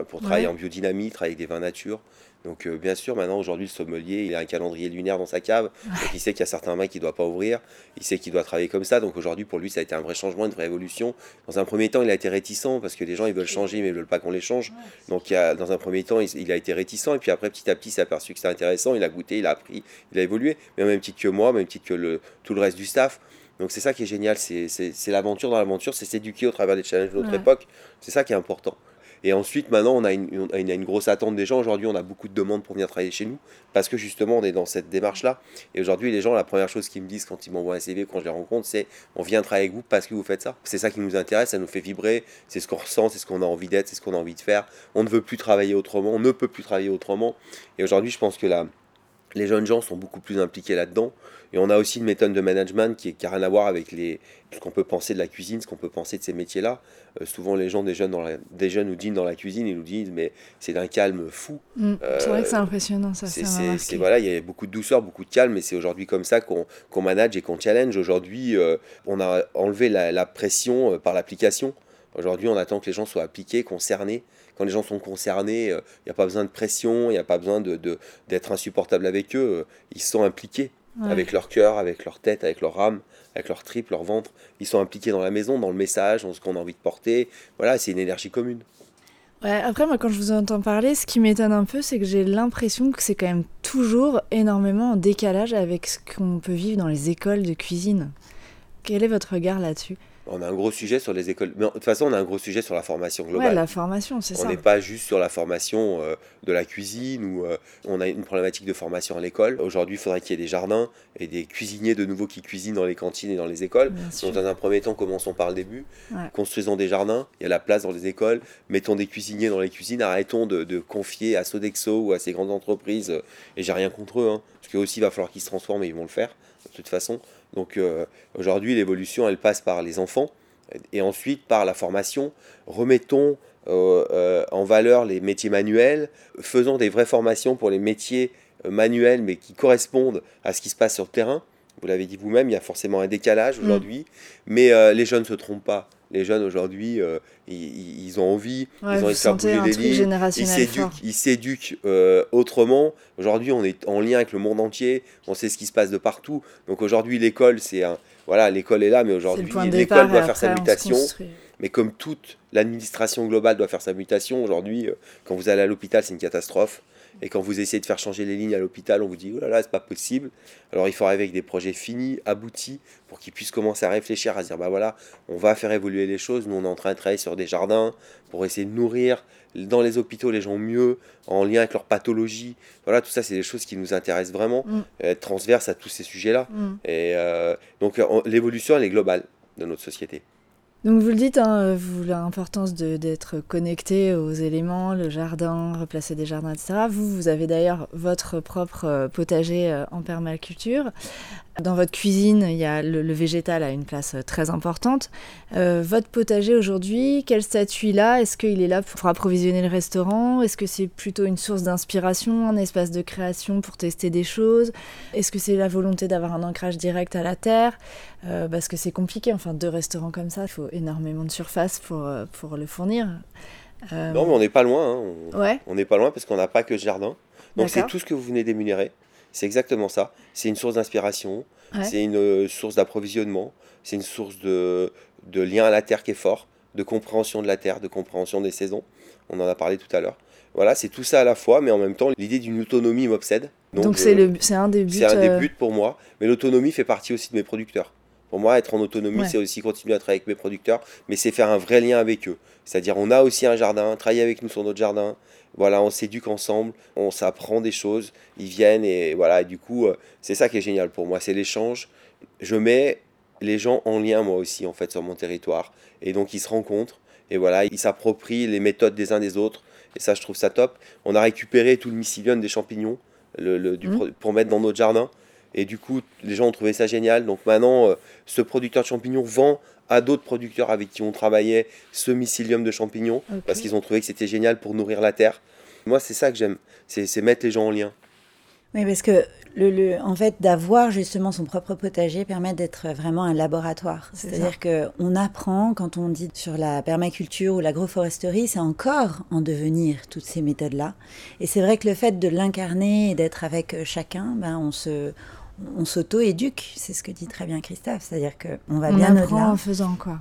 pour travailler en biodynamie, travailler avec des vins nature. Donc euh, bien sûr, maintenant aujourd'hui le sommelier, il a un calendrier lunaire dans sa cave, il sait qu'il y a certains mains qu'il ne doit pas ouvrir, il sait qu'il doit travailler comme ça. Donc aujourd'hui pour lui ça a été un vrai changement, une vraie évolution. Dans un premier temps, il a été réticent parce que les gens ils veulent changer mais ils veulent pas qu'on les change. Donc il a, dans un premier temps, il, a été réticent et puis après petit à petit, il s'est aperçu que c'était intéressant, il a goûté, il a appris, il a évolué, mais même titre que moi, même titre que le, tout le reste du staff. Donc c'est ça qui est génial, c'est l'aventure dans l'aventure, c'est s'éduquer au travers des challenges de notre époque. C'est ça qui est important. Et ensuite, maintenant, on a une, une, grosse attente des gens. Aujourd'hui, on a beaucoup de demandes pour venir travailler chez nous parce que justement, on est dans cette démarche-là. Et aujourd'hui, les gens, la première chose qu'ils me disent quand ils m'envoient un CV, quand je les rencontre, c'est on vient travailler avec vous parce que vous faites ça. C'est ça qui nous intéresse, ça nous fait vibrer, c'est ce qu'on ressent, c'est ce qu'on a envie d'être, c'est ce qu'on a envie de faire. On ne veut plus travailler autrement, on ne peut plus travailler autrement. Et aujourd'hui, je pense que la, les jeunes gens sont beaucoup plus impliqués là-dedans. Et on a aussi une méthode de management qui n'a rien à voir avec les, ce qu'on peut penser de la cuisine, ce qu'on peut penser de ces métiers-là. Euh, souvent, les gens, des jeunes, dans des jeunes nous dînent dans la cuisine, ils nous disent, mais c'est d'un calme fou. Mm. c'est vrai que c'est impressionnant, ça. C'est, voilà, il y a beaucoup de douceur, beaucoup de calme, et c'est aujourd'hui comme ça qu'on, manage et qu'on challenge. Aujourd'hui, euh, on a enlevé la, pression euh, par l'application. Aujourd'hui, on attend que les gens soient appliqués, concernés quand les gens sont concernés, il n'y a pas besoin de pression, il n'y a pas besoin d'être de, d'être insupportable avec eux. Ils sont impliqués avec leur cœur, avec leur tête, avec leur âme, avec leur trip, leur ventre. Ils sont impliqués dans la maison, dans le message, dans ce qu'on a envie de porter. Voilà, c'est une énergie commune. Ouais, après, moi, quand je vous entends parler, ce qui m'étonne un peu, c'est que j'ai l'impression que c'est quand même toujours énormément en décalage avec ce qu'on peut vivre dans les écoles de cuisine. Quel est votre regard là-dessus? On a un gros sujet sur les écoles. Mais de toute façon, on a un gros sujet sur la formation globale. Ouais, la formation, c'est ça. On n'est pas juste sur la formation euh, de la cuisine ou euh, on a une problématique de formation à l'école. Aujourd'hui, il faudrait qu'il y ait des jardins et des cuisiniers de nouveau qui cuisinent dans les cantines et dans les écoles. Donc, dans un premier temps, commençons par le début. Construisons des jardins. Il y a la place dans les écoles. Mettons des cuisiniers dans les cuisines. Arrêtons de, confier à Sodexo ou à ces grandes entreprises. et j'ai rien contre eux, hein, parce qu'aussi, il va falloir qu'ils se transforment et ils vont le faire de toute façon. Donc euh, aujourd'hui, l'évolution, elle passe par les enfants et ensuite par la formation. Remettons euh, euh, en valeur les métiers manuels, faisons des vraies formations pour les métiers manuels, mais qui correspondent à ce qui se passe sur le terrain. Vous l'avez dit vous-même, il y a forcément un décalage Mm. aujourd'hui, mais les jeunes ne se trompent pas. Les jeunes aujourd'hui, euh, ils, ils ont envie, Ouais, ils ont envie de les lignes, ils s'éduquent, ils s'éduquent euh, autrement. Aujourd'hui, on est en lien avec le monde entier, on sait ce qui se passe de partout. Donc aujourd'hui, l'école, c'est un. Voilà, l'école est là, mais aujourd'hui, l'école doit faire sa mutation. Mais comme toute l'administration globale doit faire sa mutation, aujourd'hui, euh, quand vous allez à l'hôpital, c'est une catastrophe. Et quand vous essayez de faire changer les lignes à l'hôpital, on vous dit, oh là là, c'est pas possible. Alors il faut arriver avec des projets finis, aboutis, pour qu'ils puissent commencer à réfléchir, à se dire, bah voilà, on va faire évoluer les choses. Nous, on est en train de travailler sur des jardins pour essayer de nourrir dans les hôpitaux les gens mieux, en lien avec leur pathologie. Voilà, tout ça, c'est des choses qui nous intéressent vraiment, Mm. être transverse à tous ces sujets-là. Mm. Et euh, donc, euh, l'évolution, elle est globale de notre société. Donc vous le dites, hein, vous l'importance d'être connecté aux éléments, le jardin, replacer des jardins, etc. Vous, vous avez d'ailleurs votre propre euh, potager euh, en permaculture. Dans votre cuisine, il y a le, le végétal a une place euh, très importante. Euh, votre potager aujourd'hui, quel statut il a? Est-ce qu'il est là pour approvisionner le restaurant? Est-ce que c'est plutôt une source d'inspiration, un espace de création pour tester des choses? Est-ce que c'est la volonté d'avoir un ancrage direct à la terre? Euh, Parce que c'est compliqué, enfin deux restaurants comme ça, il faut énormément de surface pour, pour le fournir. Euh, Non, mais on n'est pas loin. hein. On- Ouais, n'est pas loin parce qu'on n'a pas que ce jardin. Donc c'est tout ce que vous venez d'énumérer. C'est exactement ça. C'est une source d'inspiration, Ouais. c'est une euh, source d'approvisionnement, c'est une source de, de lien à la terre qui est fort, de compréhension de la terre, de compréhension des saisons. On en a parlé tout à l'heure. Voilà, c'est tout ça à la fois, mais en même temps, l'idée d'une autonomie m'obsède. donc je- c'est un des buts. c'est un des euh, buts pour moi, mais l'autonomie fait partie aussi de mes producteurs. Pour moi, être en autonomie, Ouais. c'est aussi continuer à travailler avec mes producteurs, mais c'est faire un vrai lien avec eux. C'est-à-dire, on a aussi un jardin, travailler avec nous sur notre jardin. Voilà, on s'éduque ensemble, on s'apprend des choses, ils viennent et voilà. Et du coup, euh, c'est ça qui est génial pour moi, c'est l'échange. Je mets les gens en lien moi aussi en fait sur mon territoire, et donc ils se rencontrent et voilà, ils s'approprient les méthodes des uns des autres. Et ça, je trouve ça top. On a récupéré tout le mycélium des champignons le, le- du pro- pour mettre dans notre jardin. Et du coup, les gens ont trouvé ça génial. Donc maintenant, euh, ce producteur de champignons vend à d'autres producteurs avec qui on travaillait ce mycélium de champignons parce qu'ils ont trouvé que c'était génial pour nourrir la terre. Moi, c'est ça que j'aime, c'est mettre les gens en lien. Oui, parce que le, le- en fait, d'avoir justement son propre potager permet d'être vraiment un laboratoire. C'est C'est-à-dire qu'on apprend, quand on dit sur la permaculture ou l'agroforesterie, c'est encore en devenir toutes ces méthodes-là. Et c'est vrai que le fait de l'incarner et d'être avec euh, chacun, ben, on se... On s'auto-éduque, c'est ce que dit très bien Christophe, c'est-à-dire qu'on va On bien au-delà. en faisant quoi.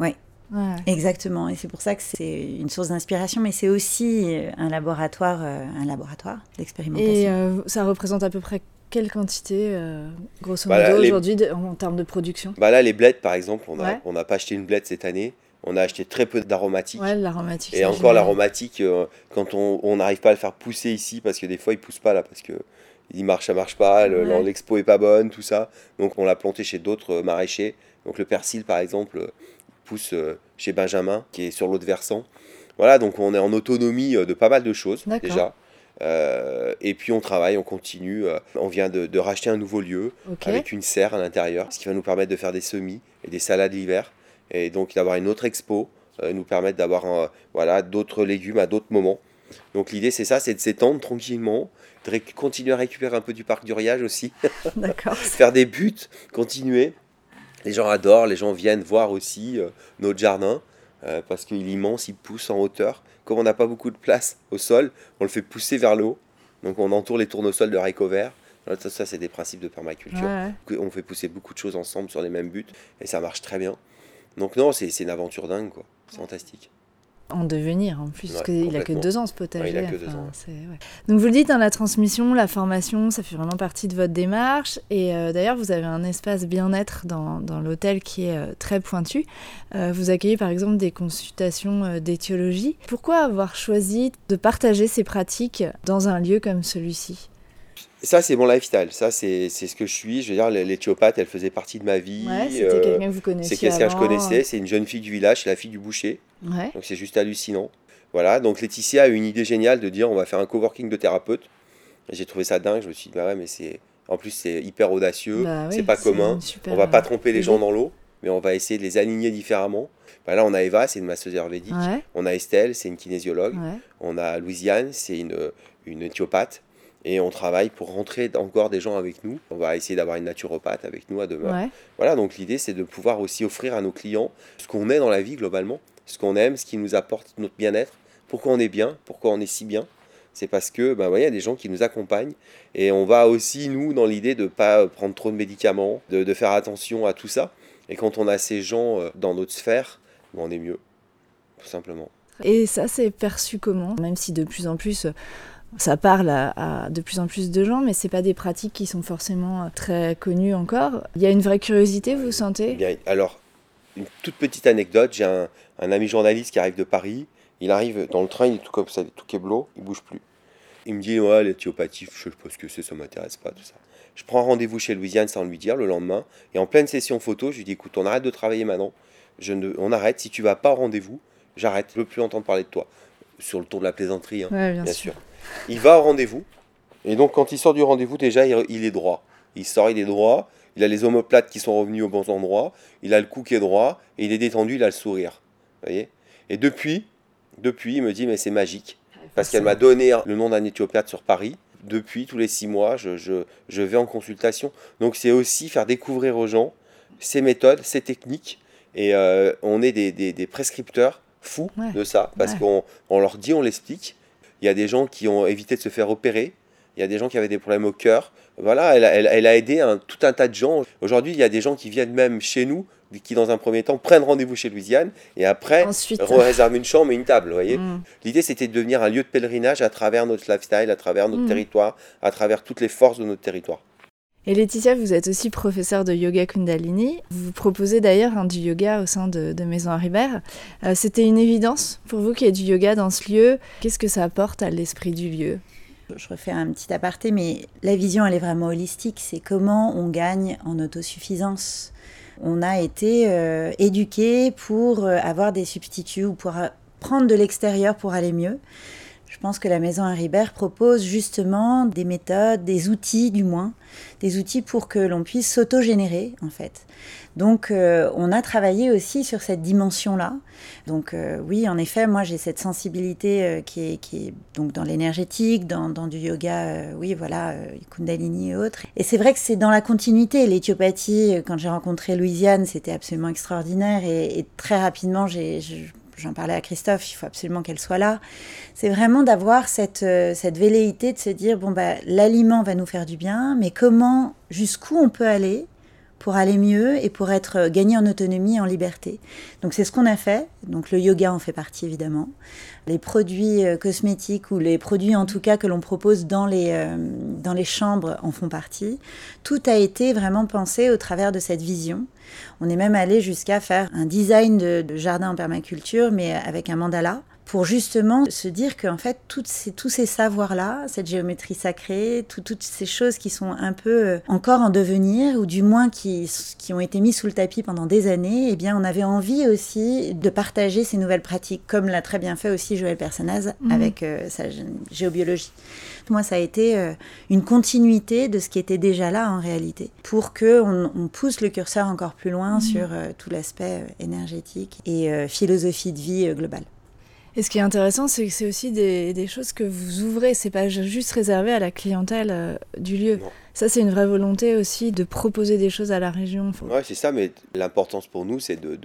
Oui. Ouais. Exactement, et c'est pour ça que c'est une source d'inspiration, mais c'est aussi euh, un laboratoire, euh, un laboratoire d'expérimentation. Et euh, ça représente à peu près quelle quantité, euh, grosso Bah, modo, les- aujourd'hui, en termes de production? Bah là, les blettes, par exemple, on n'a Ouais. on n'a pas acheté une blette cette année. On a acheté très peu d'aromatiques. Ouais, l'aromatique. Et encore l'aromatique, euh, quand on on n'arrive pas à le faire pousser ici, parce que des fois il pousse pas là, parce que il marche, ça marche pas, le- Ouais. l'expo est pas bonne, tout ça. Donc on l'a planté chez d'autres euh, maraîchers. Donc le persil par exemple euh, pousse euh, chez Benjamin, qui est sur l'autre versant. Voilà, donc on est en autonomie de pas mal de choses déjà. Euh, et puis on travaille, on continue. on vient de, de racheter un nouveau lieu avec une serre à l'intérieur, ce qui va nous permettre de faire des semis et des salades l'hiver, et donc d'avoir une autre expo, euh, nous permettre d'avoir voilà, d'autres légumes à d'autres moments. Donc l'idée c'est ça, c'est de s'étendre tranquillement, de continuer à récupérer un peu du parc du Riage aussi, D'accord. faire des buts, continuer. Les gens adorent, les gens viennent voir aussi euh, notre jardin, euh, parce qu'il est immense, il pousse en hauteur. Comme on n'a pas beaucoup de place au sol, on le fait pousser vers le haut. Donc on entoure les tournesols de haricots verts. Ça, ça, c'est des principes de permaculture Ouais, on fait pousser beaucoup de choses ensemble sur les mêmes buts et ça marche très bien. Donc non, c'est c'est une aventure dingue quoi. C'est fantastique. En devenir en plus, Ouais, parce qu'il a que deux ans ce potager. Ouais, il a que deux enfin, ans, ouais. Donc vous le dites, hein, la transmission, la formation, ça fait vraiment partie de votre démarche. Et euh, d'ailleurs, vous avez un espace bien-être dans, dans l'hôtel qui est euh, très pointu. Euh, vous accueillez par exemple des consultations d'éthiologie. Pourquoi avoir choisi de partager ces pratiques dans un lieu comme celui-ci? Ça c'est mon lifestyle, ça c'est ce que je suis. Je veux dire, l'éthiopathe, elle faisait partie de ma vie. Ouais, c'était euh, quelqu'un que vous connaissiez c'est quelqu'un que je connaissais, c'est une jeune fille du village, c'est la fille du boucher. Ouais. Donc c'est juste hallucinant. Voilà, donc Laetitia a eu une idée géniale de dire on va faire un coworking de thérapeutes. J'ai trouvé ça dingue, je me suis dit bah ouais mais c'est en plus c'est hyper audacieux, Bah oui, c'est pas commun. super, On va pas euh, tromper les gens dans l'eau, mais on va essayer de les aligner différemment. Bah là on a Eva, c'est une masseuse ayurvédique. Ouais, On a Estelle, c'est une kinésiologue. On a Louisiane, c'est une, une éthiopathe. Et on travaille pour rentrer encore des gens avec nous. On va essayer d'avoir une naturopathe avec nous à demain. Ouais. Voilà, donc l'idée c'est de pouvoir aussi offrir à nos clients ce qu'on est dans la vie globalement, ce qu'on aime, ce qui nous apporte notre bien-être, pourquoi on est bien, pourquoi on est si bien. C'est parce que ben, ouais, il y a des gens qui nous accompagnent et on va aussi, nous, dans l'idée de ne pas prendre trop de médicaments, de, de faire attention à tout ça. Et quand on a ces gens euh, dans notre sphère, ben, on est mieux, tout simplement. Et ça, c'est perçu comment? Même si de plus en plus, euh, ça parle à, à de plus en plus de gens, mais c'est pas des pratiques qui sont forcément euh, très connues encore. Il y a une vraie curiosité, vous sentez? Bien, alors, une toute petite anecdote, j'ai un, un ami journaliste qui arrive de Paris, il arrive dans le train, il est tout comme ça, il est tout keblo, il bouge plus. Il me dit, ouais, l'éthiopathie, je sais pas ce que c'est, ça m'intéresse pas, tout ça. Je prends rendez-vous chez Louisiane sans lui dire le lendemain, et en pleine session photo, je lui dis, écoute, on arrête de travailler maintenant, je ne, on arrête, si tu vas pas au rendez-vous, j'arrête, je veux plus entendre parler de toi. Sur le ton de la plaisanterie, hein, Ouais, bien, bien sûr. sûr. Il va au rendez-vous, et donc quand il sort du rendez-vous, déjà, il, est droit. Il sort, il est droit, il a les omoplates qui sont revenus aux bons endroits, il a le cou qui est droit, et il est détendu, il a le sourire. Vous voyez? Et depuis, depuis, il me dit, mais c'est magique. Parce qu'elle m'a donné le nom d'un éthiopathe sur Paris. Depuis, tous les six mois, je, je, je vais en consultation. Donc c'est aussi faire découvrir aux gens ces méthodes, ces techniques. Et euh, on est des, des- des prescripteurs fous Ouais. de ça. Parce Ouais. qu'on on leur dit, on l'explique. Il y a des gens qui ont évité de se faire opérer. Il y a des gens qui avaient des problèmes au cœur. Voilà, elle, a- elle- elle a aidé un- tout un tas de gens. Aujourd'hui, il y a des gens qui viennent même chez nous, qui dans un premier temps prennent rendez-vous chez Louisiane, et après réservent une chambre et une table. Voyez Mm. L'idée, c'était de devenir un lieu de pèlerinage à travers notre lifestyle, à travers notre Mhm. territoire, à travers toutes les forces de notre territoire. Et Laetitia, vous êtes aussi professeure de yoga Kundalini. Vous proposez d'ailleurs hein, du yoga au sein de, Maison Haribert. Euh, C'était une évidence pour vous qu'il y ait du yoga dans ce lieu. Qu'est-ce que ça apporte à l'esprit du lieu? Je refais un petit aparté, mais la vision, elle est vraiment holistique. C'est comment on gagne en autosuffisance. On a été euh, éduqués pour euh, avoir des substituts ou pour prendre de l'extérieur pour aller mieux. Je pense que la maison Haribert propose justement des méthodes, des outils du moins, des outils pour que l'on puisse s'autogénérer en fait. Donc euh, on a travaillé aussi sur cette dimension-là. Donc euh, oui, en effet, moi j'ai cette sensibilité euh, qui, est, donc dans l'énergétique, dans, du yoga, oui voilà, Kundalini et autres. Et c'est vrai que c'est dans la continuité. L'éthiopathie, quand j'ai rencontré Louisiane, c'était absolument extraordinaire et, et très rapidement j'ai... je- J'en parlais à Christophe, il faut absolument qu'elle soit là. C'est vraiment d'avoir cette, euh, cette velléité de se dire bon, bah, l'aliment va nous faire du bien, mais comment, jusqu'où on peut aller pour aller mieux et pour être euh, gagné en autonomie, en liberté. Donc c'est ce qu'on a fait. Donc le yoga en fait partie évidemment. Les produits euh, cosmétiques ou les produits en tout cas que l'on propose dans les, dans les chambres en font partie. Tout a été vraiment pensé au travers de cette vision. On est même allé jusqu'à faire un design de, jardin en permaculture, mais avec un mandala, pour justement se dire qu'en fait, toutes ces, tous ces savoirs-là, cette géométrie sacrée, tout- toutes ces choses qui sont un peu euh, encore en devenir, ou du moins qui, qui ont été mis sous le tapis pendant des années, eh bien, on avait envie aussi de partager ces nouvelles pratiques, comme l'a très bien fait aussi Joël Personnaz Mhm. avec euh, sa gé- géobiologie. Moi, ça a été euh, une continuité de ce qui était déjà là en réalité, pour que on, pousse le curseur encore plus loin Mhm. sur euh, tout l'aspect énergétique et philosophie de vie globale. Et ce qui est intéressant, c'est que c'est aussi des, des choses que vous ouvrez. C'est pas juste réservé à la clientèle euh, du lieu. Non. Ça, c'est une vraie volonté aussi de proposer des choses à la région. Faut- Ouais, c'est ça, mais l'importance pour nous, c'est de,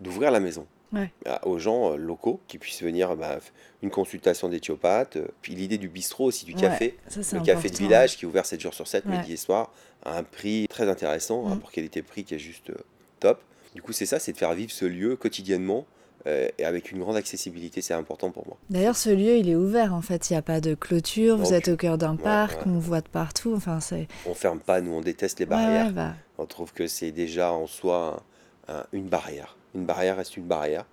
d'ouvrir la maison Ouais. à- aux gens euh, locaux qui puissent venir bah, une consultation d'éthiopathe, euh, puis l'idée du bistrot aussi, du Ouais, café, ça, le café de village qui est ouvert 7 jours sur 7, Ouais. midi et soir, à un prix très intéressant, Mm. rapport qualité-prix qui est juste top. Du coup, c'est ça, c'est de faire vivre ce lieu quotidiennement euh, et avec une grande accessibilité, c'est important pour moi. D'ailleurs, ce lieu, il est ouvert en fait. Il n'y a pas de clôture. Vous êtes au cœur d'un ouais, parc. ouais. On voit de partout. Enfin, c'est. On ferme pas, nous on déteste les barrières. ouais, bah, On trouve que c'est déjà en soi un- un- une barrière. Une barrière reste une barrière.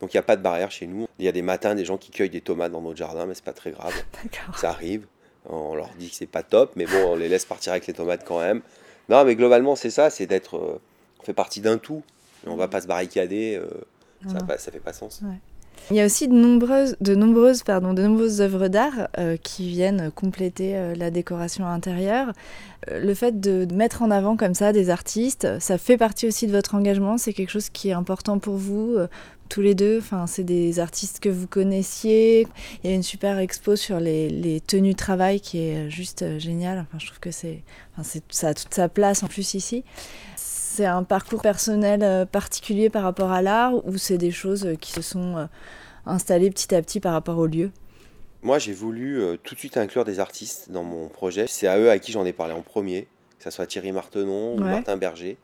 Donc il n'y a pas de barrière chez nous. Il y a des matins des gens qui cueillent des tomates dans notre jardin, mais c'est pas très grave. Ça arrive. On leur dit que c'est pas top, mais bon, on les laisse partir avec les tomates quand même. Non, mais globalement, c'est ça, c'est d'être. euh, on fait partie d'un tout. Et on va pas se barricader. euh, ça, Non. pas- ça fait pas sens. Il y a aussi de nombreuses, de nombreuses, pardon, de nombreuses œuvres d'art euh, qui viennent compléter euh, la décoration intérieure. Euh, le fait de mettre en avant comme ça des artistes, ça fait partie aussi de votre engagement. C'est quelque chose qui est important pour vous, tous les deux? Enfin, c'est des artistes que vous connaissiez. Il y a une super expo sur les, les tenues de travail qui est juste géniale. Enfin, je trouve que c'est, enfin, ça a toute sa place en plus ici c'est un parcours personnel euh, particulier par rapport à l'art ou c'est des choses euh, qui se sont euh, installées petit à petit par rapport au lieu? Moi, j'ai voulu tout de suite inclure des artistes dans mon projet. C'est à eux à qui j'en ai parlé en premier, que ce soit Thierry Martenon ou Martin Berger.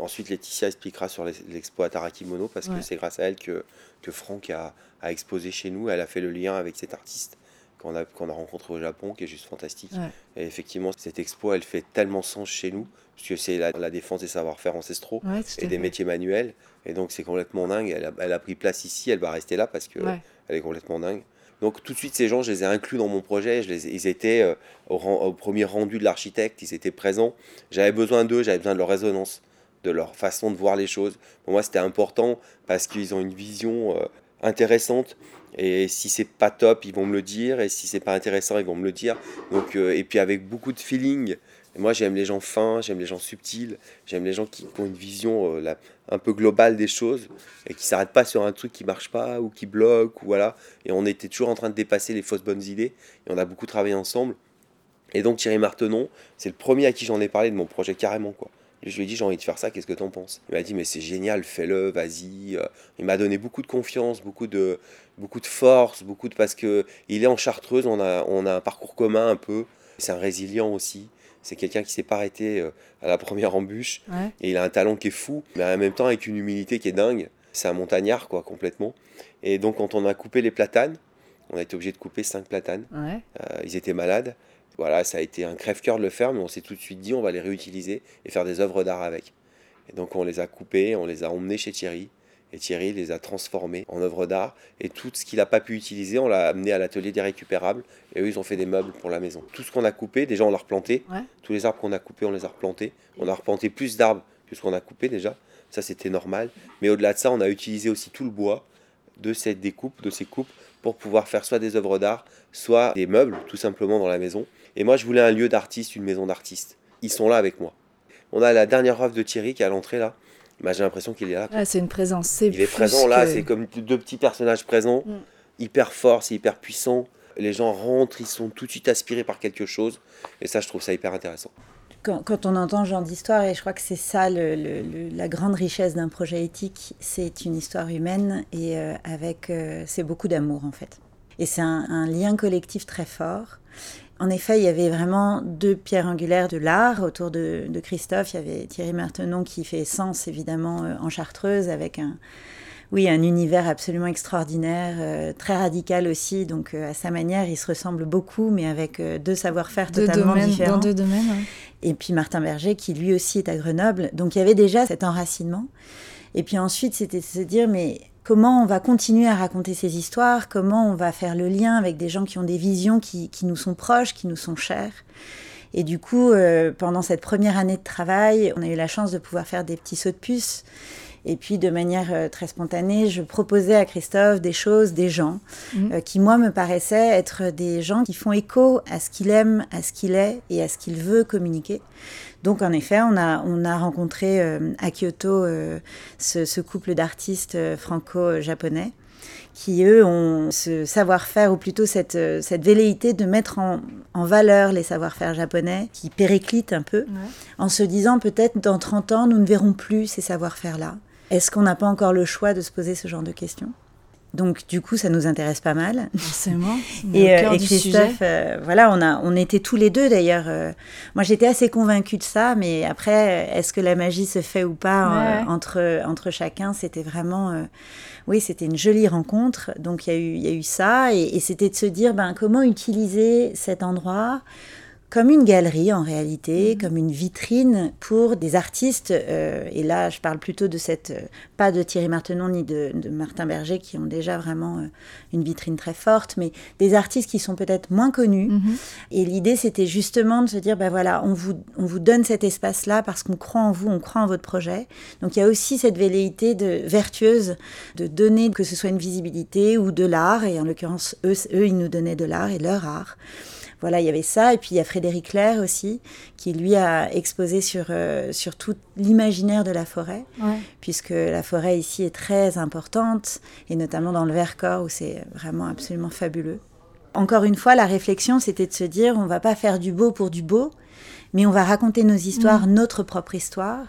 Ensuite, Laetitia expliquera sur l'expo à Tarakimono parce que c'est grâce à elle que, que Franck a, a, exposé chez nous. Elle a fait le lien avec cet artiste qu'on a, qu'on a rencontré au Japon, qui est juste fantastique. Et effectivement, cette expo, elle fait tellement sens chez nous, parce que c'est la, défense des savoir-faire ancestraux et des métiers manuels. Et donc, c'est complètement dingue. Elle a, elle a, pris place ici, elle va rester là parce qu'elle elle est complètement dingue. Donc, tout de suite, ces gens, je les ai inclus dans mon projet. Je les, ils étaient euh, au, au, premier rendu de l'architecte, ils étaient présents. J'avais besoin d'eux, j'avais besoin de leur résonance, de leur façon de voir les choses. Pour moi, c'était important parce qu'ils ont une vision euh, intéressante et si c'est pas top, ils vont me le dire. Et si c'est pas intéressant, ils vont me le dire. Donc, euh, et puis avec beaucoup de feeling. Moi, j'aime les gens fins, j'aime les gens subtils, j'aime les gens qui, ont une vision euh, un peu globale des choses et qui s'arrêtent pas sur un truc qui marche pas ou qui bloque ou voilà. Et on était toujours en train de dépasser les fausses bonnes idées. Et on a beaucoup travaillé ensemble. Et donc Thierry Martenon, c'est le premier à qui j'en ai parlé de mon projet carrément quoi. Je lui ai dit j'ai envie de faire ça, qu'est-ce que t'en penses? Il m'a dit mais c'est génial, fais-le, vas-y. Euh. Il m'a donné beaucoup de confiance, beaucoup de, beaucoup de force, beaucoup de parce que il est en chartreuse, on a, on a un parcours commun un peu. C'est un résilient aussi. C'est quelqu'un qui s'est pas arrêté euh, à la première embûche. Et il a un talent qui est fou, mais en même temps avec une humilité qui est dingue. C'est un montagnard quoi complètement. Et donc quand on a coupé les platanes, on a été obligé de couper cinq platanes. Euh, ils étaient malades. Voilà, ça a été un crève-cœur de le faire, mais on s'est tout de suite dit on va les réutiliser et faire des œuvres d'art avec. Et donc on les a coupés, on les a emmenés chez Thierry. Et Thierry les a transformés en œuvres d'art. Et tout ce qu'il n'a pas pu utiliser, on l'a amené à l'atelier des récupérables. Et eux, ils ont fait des meubles pour la maison. Tout ce qu'on a coupé, déjà, on l'a replanté. Tous les arbres qu'on a coupés, on les a replantés. On a replanté plus d'arbres que ce qu'on a coupé déjà. Ça, c'était normal. Mais au-delà de ça, on a utilisé aussi tout le bois de cette découpe, de ces coupes, pour pouvoir faire soit des œuvres d'art, soit des meubles, tout simplement, dans la maison. Et moi, je voulais un lieu d'artiste, une maison d'artiste. Ils sont là avec moi. On a la dernière œuvre de Thierry qui est à l'entrée là. Bah, j'ai l'impression qu'il est là. Ah, c'est une présence. Il est présent là, c'est comme deux petits personnages présents, mm. hyper forts, c'est hyper puissant. Les gens rentrent, ils sont tout de suite aspirés par quelque chose. Et ça, je trouve ça hyper intéressant. Quand, on entend ce genre d'histoire, et je crois que c'est ça la grande richesse d'un projet éthique, c'est une histoire humaine et euh, avec, euh, c'est beaucoup d'amour en fait. Et c'est un, lien collectif très fort. En effet, il y avait vraiment deux pierres angulaires de l'art autour de, Christophe. Il y avait Thierry Martenon qui fait sens évidemment euh, en Chartreuse avec un, oui, un univers absolument extraordinaire, euh, très radical aussi. Donc euh, à sa manière, il se ressemble beaucoup, mais avec deux savoir-faire totalement différents. Dans deux domaines. Et puis Martin Berger qui lui aussi est à Grenoble. Donc il y avait déjà cet enracinement. Et puis ensuite, c'était de se dire, mais comment on va continuer à raconter ces histoires, comment on va faire le lien avec des gens qui ont des visions qui, nous sont proches, qui nous sont chères. Et du coup, euh, pendant cette première année de travail, on a eu la chance de pouvoir faire des petits sauts de puce. Et puis, de manière euh, très spontanée, je proposais à Christophe des choses, des gens, mmh. euh, qui, moi, me paraissaient être des gens qui font écho à ce qu'il aime, à ce qu'il est et à ce qu'il veut communiquer. Donc en effet, on a, on a rencontré euh, à Kyoto euh, ce, couple d'artistes franco-japonais qui, eux, ont ce savoir-faire, ou plutôt cette, cette velléité de mettre en, valeur les savoir-faire japonais, qui périclitent un peu, en se disant peut-être dans 30 ans, nous ne verrons plus ces savoir-faire-là. Est-ce qu'on n'a pas encore le choix de se poser ce genre de questions? Donc du coup, ça nous intéresse pas mal. Forcément. et, euh, et, Christophe, euh, voilà, on a, on était tous les deux d'ailleurs. Euh, moi, j'étais assez convaincue de ça, mais après, est-ce que la magie se fait ou pas entre entre chacun? C'était vraiment, oui, c'était une jolie rencontre. Donc il y a eu, il y a eu ça, et, et c'était de se dire, ben comment utiliser cet endroit? Comme une galerie en réalité, mhm. comme une vitrine pour des artistes. Euh, et là, je parle plutôt de cette, euh, pas de Thierry Martenon ni de, Martin Berger qui ont déjà vraiment euh, une vitrine très forte, mais des artistes qui sont peut-être moins connus. Mhm. Et l'idée, c'était justement de se dire, ben voilà, on vous, on vous donne cet espace-là parce qu'on croit en vous, on croit en votre projet. Donc il y a aussi cette velléité de, vertueuse de donner, que ce soit une visibilité ou de l'art, et en l'occurrence, eux, eux, ils nous donnaient de l'art et leur art voilà, il y avait ça. Et puis il y a Frédéric Clair aussi, qui lui a exposé sur, euh, sur tout l'imaginaire de la forêt, puisque la forêt ici est très importante, et notamment dans le Vercors, où c'est vraiment absolument fabuleux. Encore une fois, la réflexion, c'était de se dire, on va pas faire du beau pour du beau, mais on va raconter nos histoires, mm. notre propre histoire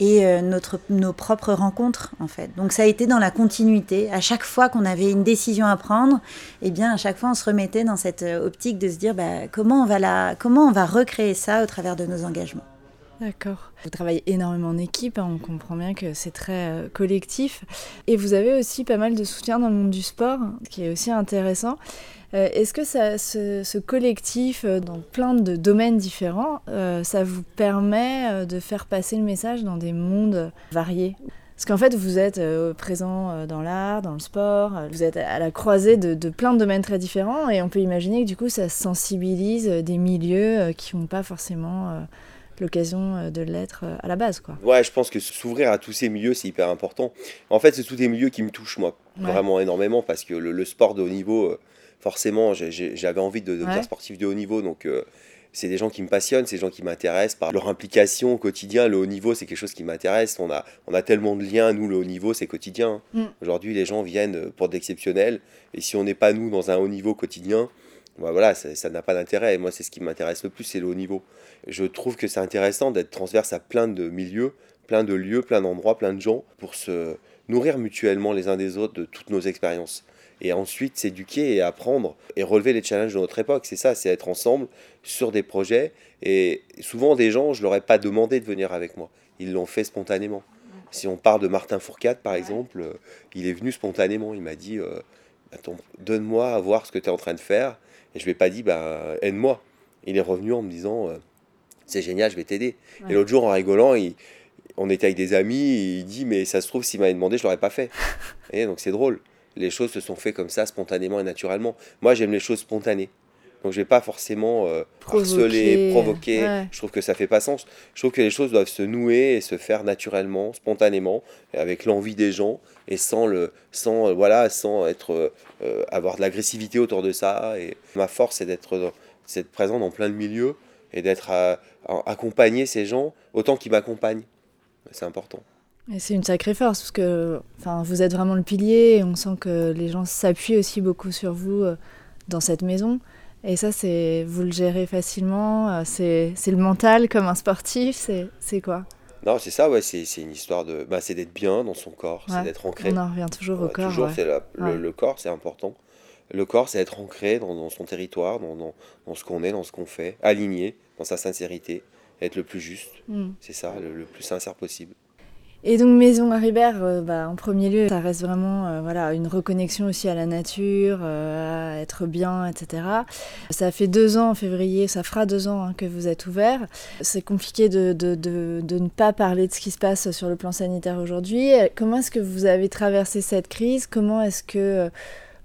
et euh, notre, nos propres rencontres en fait. Donc ça a été dans la continuité. À chaque fois qu'on avait une décision à prendre, eh bien à chaque fois on se remettait dans cette euh, optique de se dire bah, comment on va la, comment on va recréer ça au travers de nos engagements. D'accord. Vous travaillez énormément en équipe, hein, on comprend bien que c'est très euh, collectif. Et vous avez aussi pas mal de soutien dans le monde du sport, ce qui est aussi intéressant. Euh, est-ce que ce, collectif, euh, dans plein de domaines différents, ça vous permet de faire passer le message dans des mondes variés? Parce qu'en fait, vous êtes présent dans l'art, dans le sport, vous êtes à la croisée de, plein de domaines très différents, et on peut imaginer que du coup, ça sensibilise des milieux qui n'ont pas forcément l'occasion euh, de l'être euh, à la base. Quoi. Ouais, je pense que s'ouvrir à tous ces milieux, c'est hyper important. En fait, c'est tous des milieux qui me touchent, moi, vraiment énormément, parce que le, sport de haut niveau, euh, forcément, j'avais envie de, devenir sportif de haut niveau, donc c'est des gens qui me passionnent, c'est des gens qui m'intéressent par leur implication au quotidien. Le haut niveau, c'est quelque chose qui m'intéresse. On a, on a tellement de liens, nous, le haut niveau, c'est quotidien. Mm. Aujourd'hui, les gens viennent pour d'exceptionnels, et si on n'est pas, nous, dans un haut niveau quotidien, bah voilà, ça n'a pas d'intérêt. Et moi, c'est ce qui m'intéresse le plus, c'est le haut niveau. Je trouve que c'est intéressant d'être transverse à plein de milieux, plein de lieux, plein d'endroits, plein de gens, pour se nourrir mutuellement les uns des autres de toutes nos expériences. Et ensuite s'éduquer et apprendre et relever les challenges de notre époque. C'est ça, c'est être ensemble sur des projets. Et souvent, des gens, je ne leur ai pas demandé de venir avec moi. Ils l'ont fait spontanément. Si on parle de Martin Fourcade, par exemple, euh, il est venu spontanément. Il m'a dit euh, Attends, donne-moi à voir ce que tu es en train de faire et je lui ai pas dit, bah, aide-moi. Il est revenu en me disant, euh, c'est génial, je vais t'aider. Et l'autre jour, en rigolant, il, on était avec des amis, il dit, mais ça se trouve, s'il m'avait demandé, je l'aurais pas fait. et donc c'est drôle. Les choses se sont faites comme ça, spontanément et naturellement. Moi, j'aime les choses spontanées. Donc je vais pas forcément euh, harceler, provoquer. Je trouve que ça fait pas sens. Je trouve que les choses doivent se nouer et se faire naturellement, spontanément, avec l'envie des gens et sans le, sans euh, voilà, sans être euh, avoir de l'agressivité autour de ça. Et ma force, c'est d'être, c'est présent dans plein de milieux et d'être accompagner ces gens autant qu'ils m'accompagnent. C'est important. Et c'est une sacrée force parce que, enfin, vous êtes vraiment le pilier. Et on sent que les gens s'appuient aussi beaucoup sur vous dans cette maison. Et ça, c'est vous le gérez facilement. Euh, c'est le mental comme un sportif. C'est quoi? Non, c'est ça. Ouais, c'est une histoire de. Bah, c'est d'être bien dans son corps, c'est d'être ancré. On en revient toujours au corps. Toujours, le, le, corps, c'est important. Le corps, c'est être ancré dans, dans, son territoire, dans, dans, dans ce qu'on est, dans ce qu'on fait, aligné, dans sa sincérité, être le plus juste. Hmm. C'est ça, le plus sincère possible. Et donc Maison Haribert, euh, bah, en premier lieu, ça reste vraiment euh, voilà, une reconnexion aussi à la nature, euh, à être bien, etc. Ça fait deux ans en février, ça fera deux ans hein, que vous êtes ouvert. C'est compliqué de, de, de, de, ne pas parler de ce qui se passe sur le plan sanitaire aujourd'hui. Comment est-ce que vous avez traversé cette crise? Comment est-ce que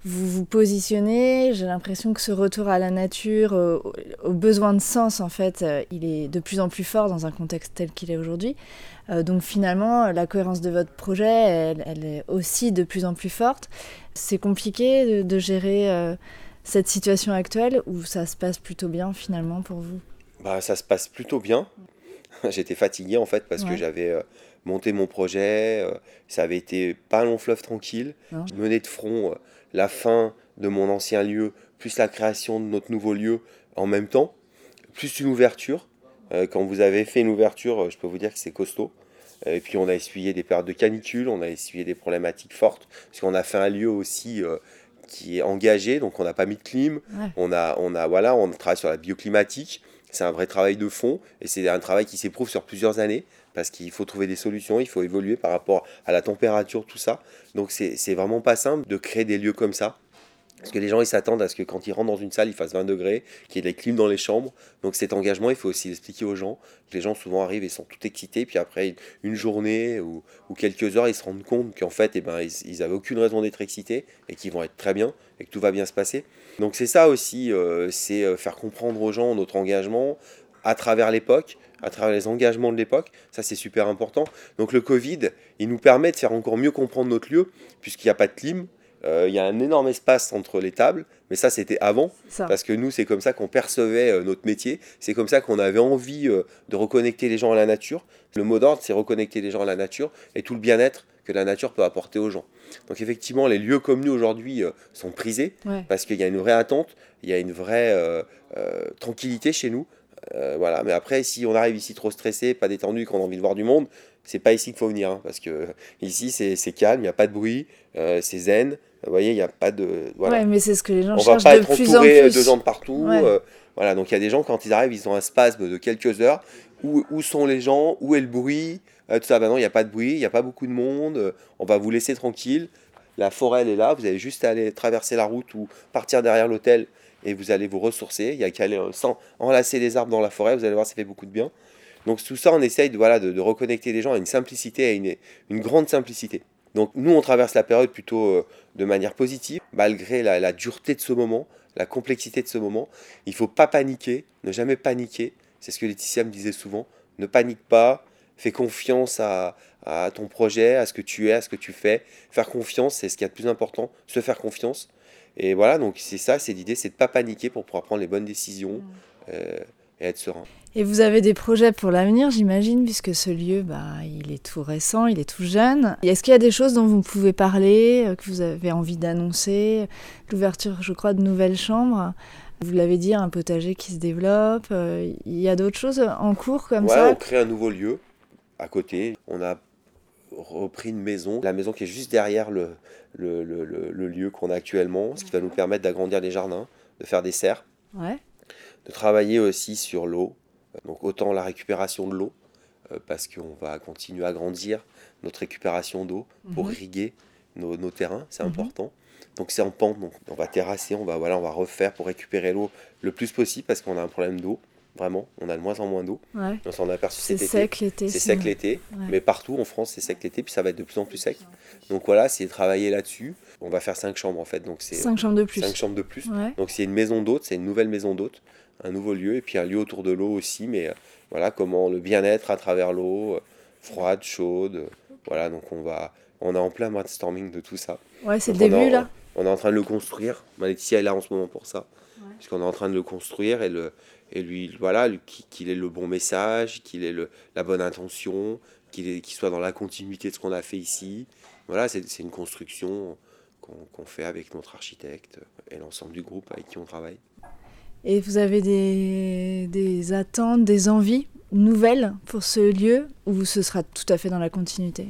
vous vous positionnez. J'ai l'impression que ce retour à la nature, au, besoin de sens, en fait, il est de plus en plus fort dans un contexte tel qu'il est aujourd'hui. Euh, donc finalement, la cohérence de votre projet, elle, est aussi de plus en plus forte. C'est compliqué de, gérer euh, cette situation actuelle ou ça se passe plutôt bien finalement pour vous? Bah, Ça se passe plutôt bien. J'étais fatigué en fait parce que j'avais euh, monté mon projet. ça avait été pas un long fleuve tranquille. Je menais de front la fin de mon ancien lieu, plus la création de notre nouveau lieu en même temps, plus une ouverture. Euh, quand vous avez fait une ouverture, euh, je peux vous dire que c'est costaud. Et puis on a essuyé des périodes de canicule, on a essuyé des problématiques fortes, parce qu'on a fait un lieu aussi euh, qui est engagé, donc on n'a pas mis de clim, on a, on a, voilà, on travaille sur la bioclimatique, c'est un vrai travail de fond, et c'est un travail qui s'éprouve sur plusieurs années, parce qu'il faut trouver des solutions, il faut évoluer par rapport à la température, tout ça. Donc c'est vraiment pas simple de créer des lieux comme ça, Parce que les gens, ils s'attendent à ce que quand ils rentrent dans une salle, il fasse 20 degrés, qu'il y ait des clims dans les chambres. Donc cet engagement, il faut aussi l'expliquer aux gens. Les gens souvent arrivent et sont tout excités, puis après une journée ou, quelques heures, ils se rendent compte qu'en fait, eh ben, ils n'avaient aucune raison d'être excités et qu'ils vont être très bien et que tout va bien se passer. Donc c'est ça aussi, euh, c'est euh, faire comprendre aux gens notre engagement à travers l'époque, à travers les engagements de l'époque. Ça, c'est super important. Donc le Covid, il nous permet de faire encore mieux comprendre notre lieu, puisqu'il n'y a pas de clim, euh, il y a un énorme espace entre les tables, mais ça c'était avant, parce que nous c'est comme ça qu'on percevait euh, notre métier, c'est comme ça qu'on avait envie euh, de reconnecter les gens à la nature. Le mot d'ordre c'est reconnecter les gens à la nature et tout le bien-être que la nature peut apporter aux gens. Donc effectivement les lieux comme nous aujourd'hui sont prisés, parce qu'il y a une vraie attente, il y a une vraie tranquillité chez nous. Voilà. Mais après, si on arrive ici trop stressé, pas détendu, qu'on a envie de voir du monde, c'est pas ici qu'il faut venir, hein, parce que ici c'est calme, il n'y a pas de bruit, c'est zen, vous voyez, il n'y a pas de. Voilà. Ouais, mais c'est ce que les gens On cherchent va pas de être plus entouré en de gens de partout. Euh, voilà, donc il y a des gens, quand ils arrivent, ils ont un spasme de quelques heures. Où, où sont les gens? Où est le bruit? Euh, Tout ça, ben non, il n'y a pas de bruit, il n'y a pas beaucoup de monde. Euh, on va vous laisser tranquille. La forêt, elle est là. Vous avez juste à aller traverser la route ou partir derrière l'hôtel et vous allez vous ressourcer. Il y a qu'à aller sans enlacer les arbres dans la forêt. Vous allez voir, ça fait beaucoup de bien. Donc tout ça, on essaye de, voilà, de, reconnecter les gens à une simplicité, à une, grande simplicité. Donc nous, on traverse la période plutôt euh, de manière positive, malgré la, dureté de ce moment, la complexité de ce moment. Il faut pas paniquer, ne jamais paniquer. C'est ce que Laetitia me disait souvent. Ne panique pas, fais confiance à, ton projet, à ce que tu es, à ce que tu fais. Faire confiance, c'est ce qui est le plus important, se faire confiance. Et voilà, donc c'est ça, c'est l'idée, c'est de ne pas paniquer pour pouvoir prendre les bonnes décisions. Mmh. Euh, et être serein. Et vous avez des projets pour l'avenir, j'imagine, puisque ce lieu, bah, il est tout récent, il est tout jeune. Est-ce qu'il y a des choses dont vous pouvez parler, euh, que vous avez envie d'annoncer? L'ouverture, je crois, de nouvelles chambres. Vous l'avez dit, un potager qui se développe. Euh, il y a d'autres choses en cours comme ouais, ça? on crée un nouveau lieu à côté. On a repris une maison, la maison qui est juste derrière le, le, le, le lieu qu'on a actuellement, ce qui va nous permettre d'agrandir les jardins, de faire des serres. Ouais de travailler aussi sur l'eau, donc autant la récupération de l'eau, euh, parce qu'on va continuer à grandir notre récupération d'eau pour mhm. irriguer nos, terrains, c'est mhm. important. Donc c'est en pente, donc on va terrasser, on va, voilà, on va refaire pour récupérer l'eau le plus possible parce qu'on a un problème d'eau. Vraiment, on a de moins en moins d'eau. Ouais. On s'en aperçu cet été. C'est sec l'été. C'est sec l'été, mais partout en France c'est sec l'été, puis ça va être de plus en plus sec. Donc voilà, c'est travailler là-dessus. On va faire cinq chambres en fait, donc c'est cinq chambres de plus. Cinq chambres de plus. Donc c'est une maison d'hôte, c'est une nouvelle maison d'hôte un nouveau lieu et puis un lieu autour de l'eau aussi, mais euh, voilà comment le bien-être à travers l'eau, euh, froide, chaude. Euh, voilà, donc on va, on est en plein brainstorming de tout ça. Ouais, c'est le début là. On est en train de le construire. Laetitia est là en ce moment pour ça, puisqu'on est en train de le construire et le et lui voilà qu'il ait le bon message, qu'il ait le, la bonne intention, qu'il qu'il soit dans la continuité de ce qu'on a fait ici. Voilà, c'est une construction qu'on fait avec notre architecte et l'ensemble du groupe avec qui on travaille. Et vous avez des, des, attentes, des envies nouvelles pour ce lieu ou ce sera tout à fait dans la continuité?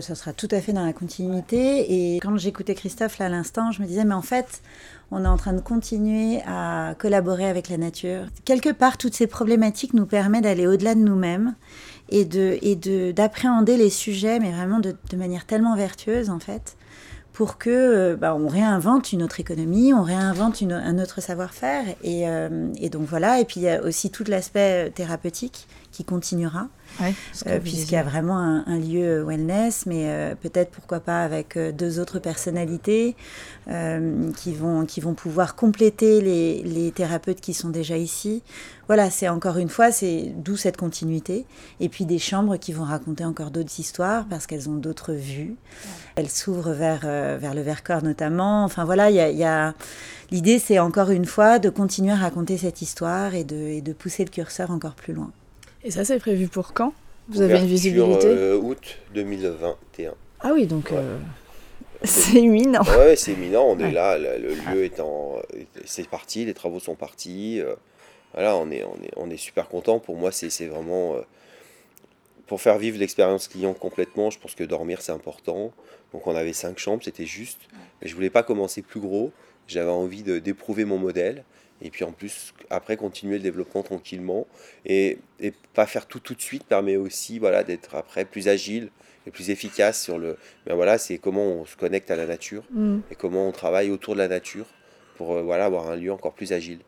Ça sera tout à fait dans la continuité. Et quand j'écoutais Christophe là à l'instant, je me disais, mais en fait, on est en train de continuer à collaborer avec la nature. Quelque part, toutes ces problématiques nous permettent d'aller au-delà de nous-mêmes et de d'appréhender les sujets, mais vraiment de, manière tellement vertueuse en fait pour que euh, bah, on réinvente une autre économie, on réinvente un autre savoir-faire. Et, euh, et, donc voilà, et puis il y a aussi tout l'aspect thérapeutique qui continuera. Euh, puisqu'il y a vraiment un, lieu wellness, mais euh, peut-être pourquoi pas avec euh, deux autres personnalités qui, vont, qui vont pouvoir compléter les, les, thérapeutes qui sont déjà ici. Voilà, c'est encore une fois, c'est d'où cette continuité. Et puis des chambres qui vont raconter encore d'autres histoires parce qu'elles ont d'autres vues. Elles s'ouvrent vers, vers le Vercors notamment. Enfin voilà, il y a, y a... l'idée c'est encore une fois de continuer à raconter cette histoire et de, et de pousser le curseur encore plus loin. Et ça, c'est prévu pour quand? Vous avez une visibilité? euh, Août 2021. Ah oui, donc euh, c'est imminent. Ouais, c'est imminent. On est là, le, lieu est en, c'est parti, les travaux sont partis. Euh, voilà, on est, on est, on est super content. Pour moi, c'est vraiment pour faire vivre l'expérience client complètement. Je pense que dormir c'est important. Donc on avait cinq chambres, c'était juste. Mais je voulais pas commencer plus gros. J'avais envie d'éprouver mon modèle et puis en plus après continuer le développement tranquillement et, et pas faire tout tout de suite permet aussi voilà d'être après plus agile les plus efficaces sur le. Mais voilà, c'est comment on se connecte à la nature Mm. et comment on travaille autour de la nature pour euh, voilà, avoir un lieu encore plus agile.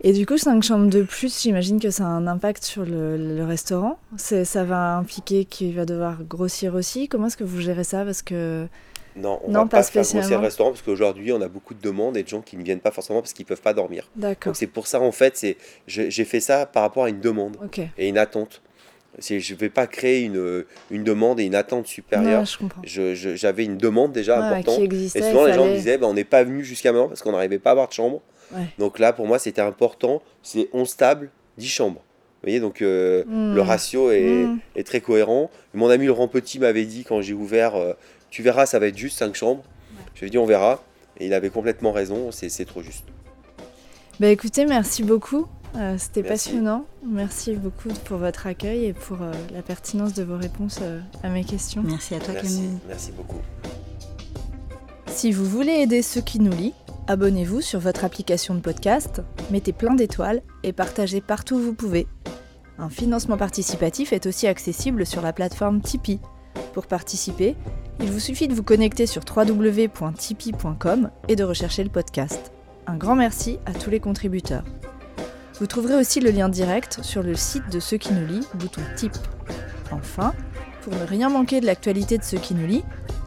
Et du coup, 5 chambres de plus, j'imagine que ça a un impact sur le, le restaurant. Ça va impliquer qu'il va devoir grossir aussi. Comment est-ce que vous gérez ça? Parce que. Non, on Non, va pas pas, faire grossir le restaurant parce qu'aujourd'hui, on a beaucoup de demandes et de gens qui ne viennent pas forcément parce qu'ils peuvent pas dormir. D'accord. Donc c'est pour ça, en fait, c'est j'ai fait ça par rapport à une demande et une attente. C'est- Je ne vais pas créer une, une demande et une attente supérieure. Je comprends. Je- je- J'avais une demande déjà Ouais, importante. qui Et souvent, les gens me disaient, bah, on n'est pas venu jusqu'à maintenant parce qu'on n'arrivait pas à avoir de chambre. Ouais. Donc là, pour moi, c'était important. C'est 11 tables, 10 chambres. Vous voyez, donc euh, Hmm. le ratio est, Hmm. est très cohérent. Mon ami Laurent Petit m'avait dit quand j'ai ouvert, euh, tu verras, ça va être juste 5 chambres. Je lui ai dit, on verra. Et il avait complètement raison, c'est c'est trop juste. Bah écoutez, merci beaucoup. Euh, C'était Merci. passionnant. Merci beaucoup pour votre accueil et pour euh, la pertinence de vos réponses euh, à mes questions. Merci à toi, Merci, Camille. merci beaucoup. Si vous voulez aider ceux qui nous lient, abonnez-vous sur votre application de podcast, mettez plein d'étoiles et partagez partout où vous pouvez. Un financement participatif est aussi accessible sur la plateforme Tipeee. Pour participer, il vous suffit de vous connecter sur www.tipeee.com et de rechercher le podcast. Un grand merci à tous les contributeurs. Vous trouverez aussi le lien direct sur le site de Ceux qui nous lient, bouton Tip. Enfin, pour ne rien manquer de l'actualité de Ceux qui nous lient,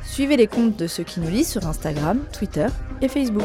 Suivez les comptes de ceux qui nous lisent sur Instagram, Twitter et Facebook.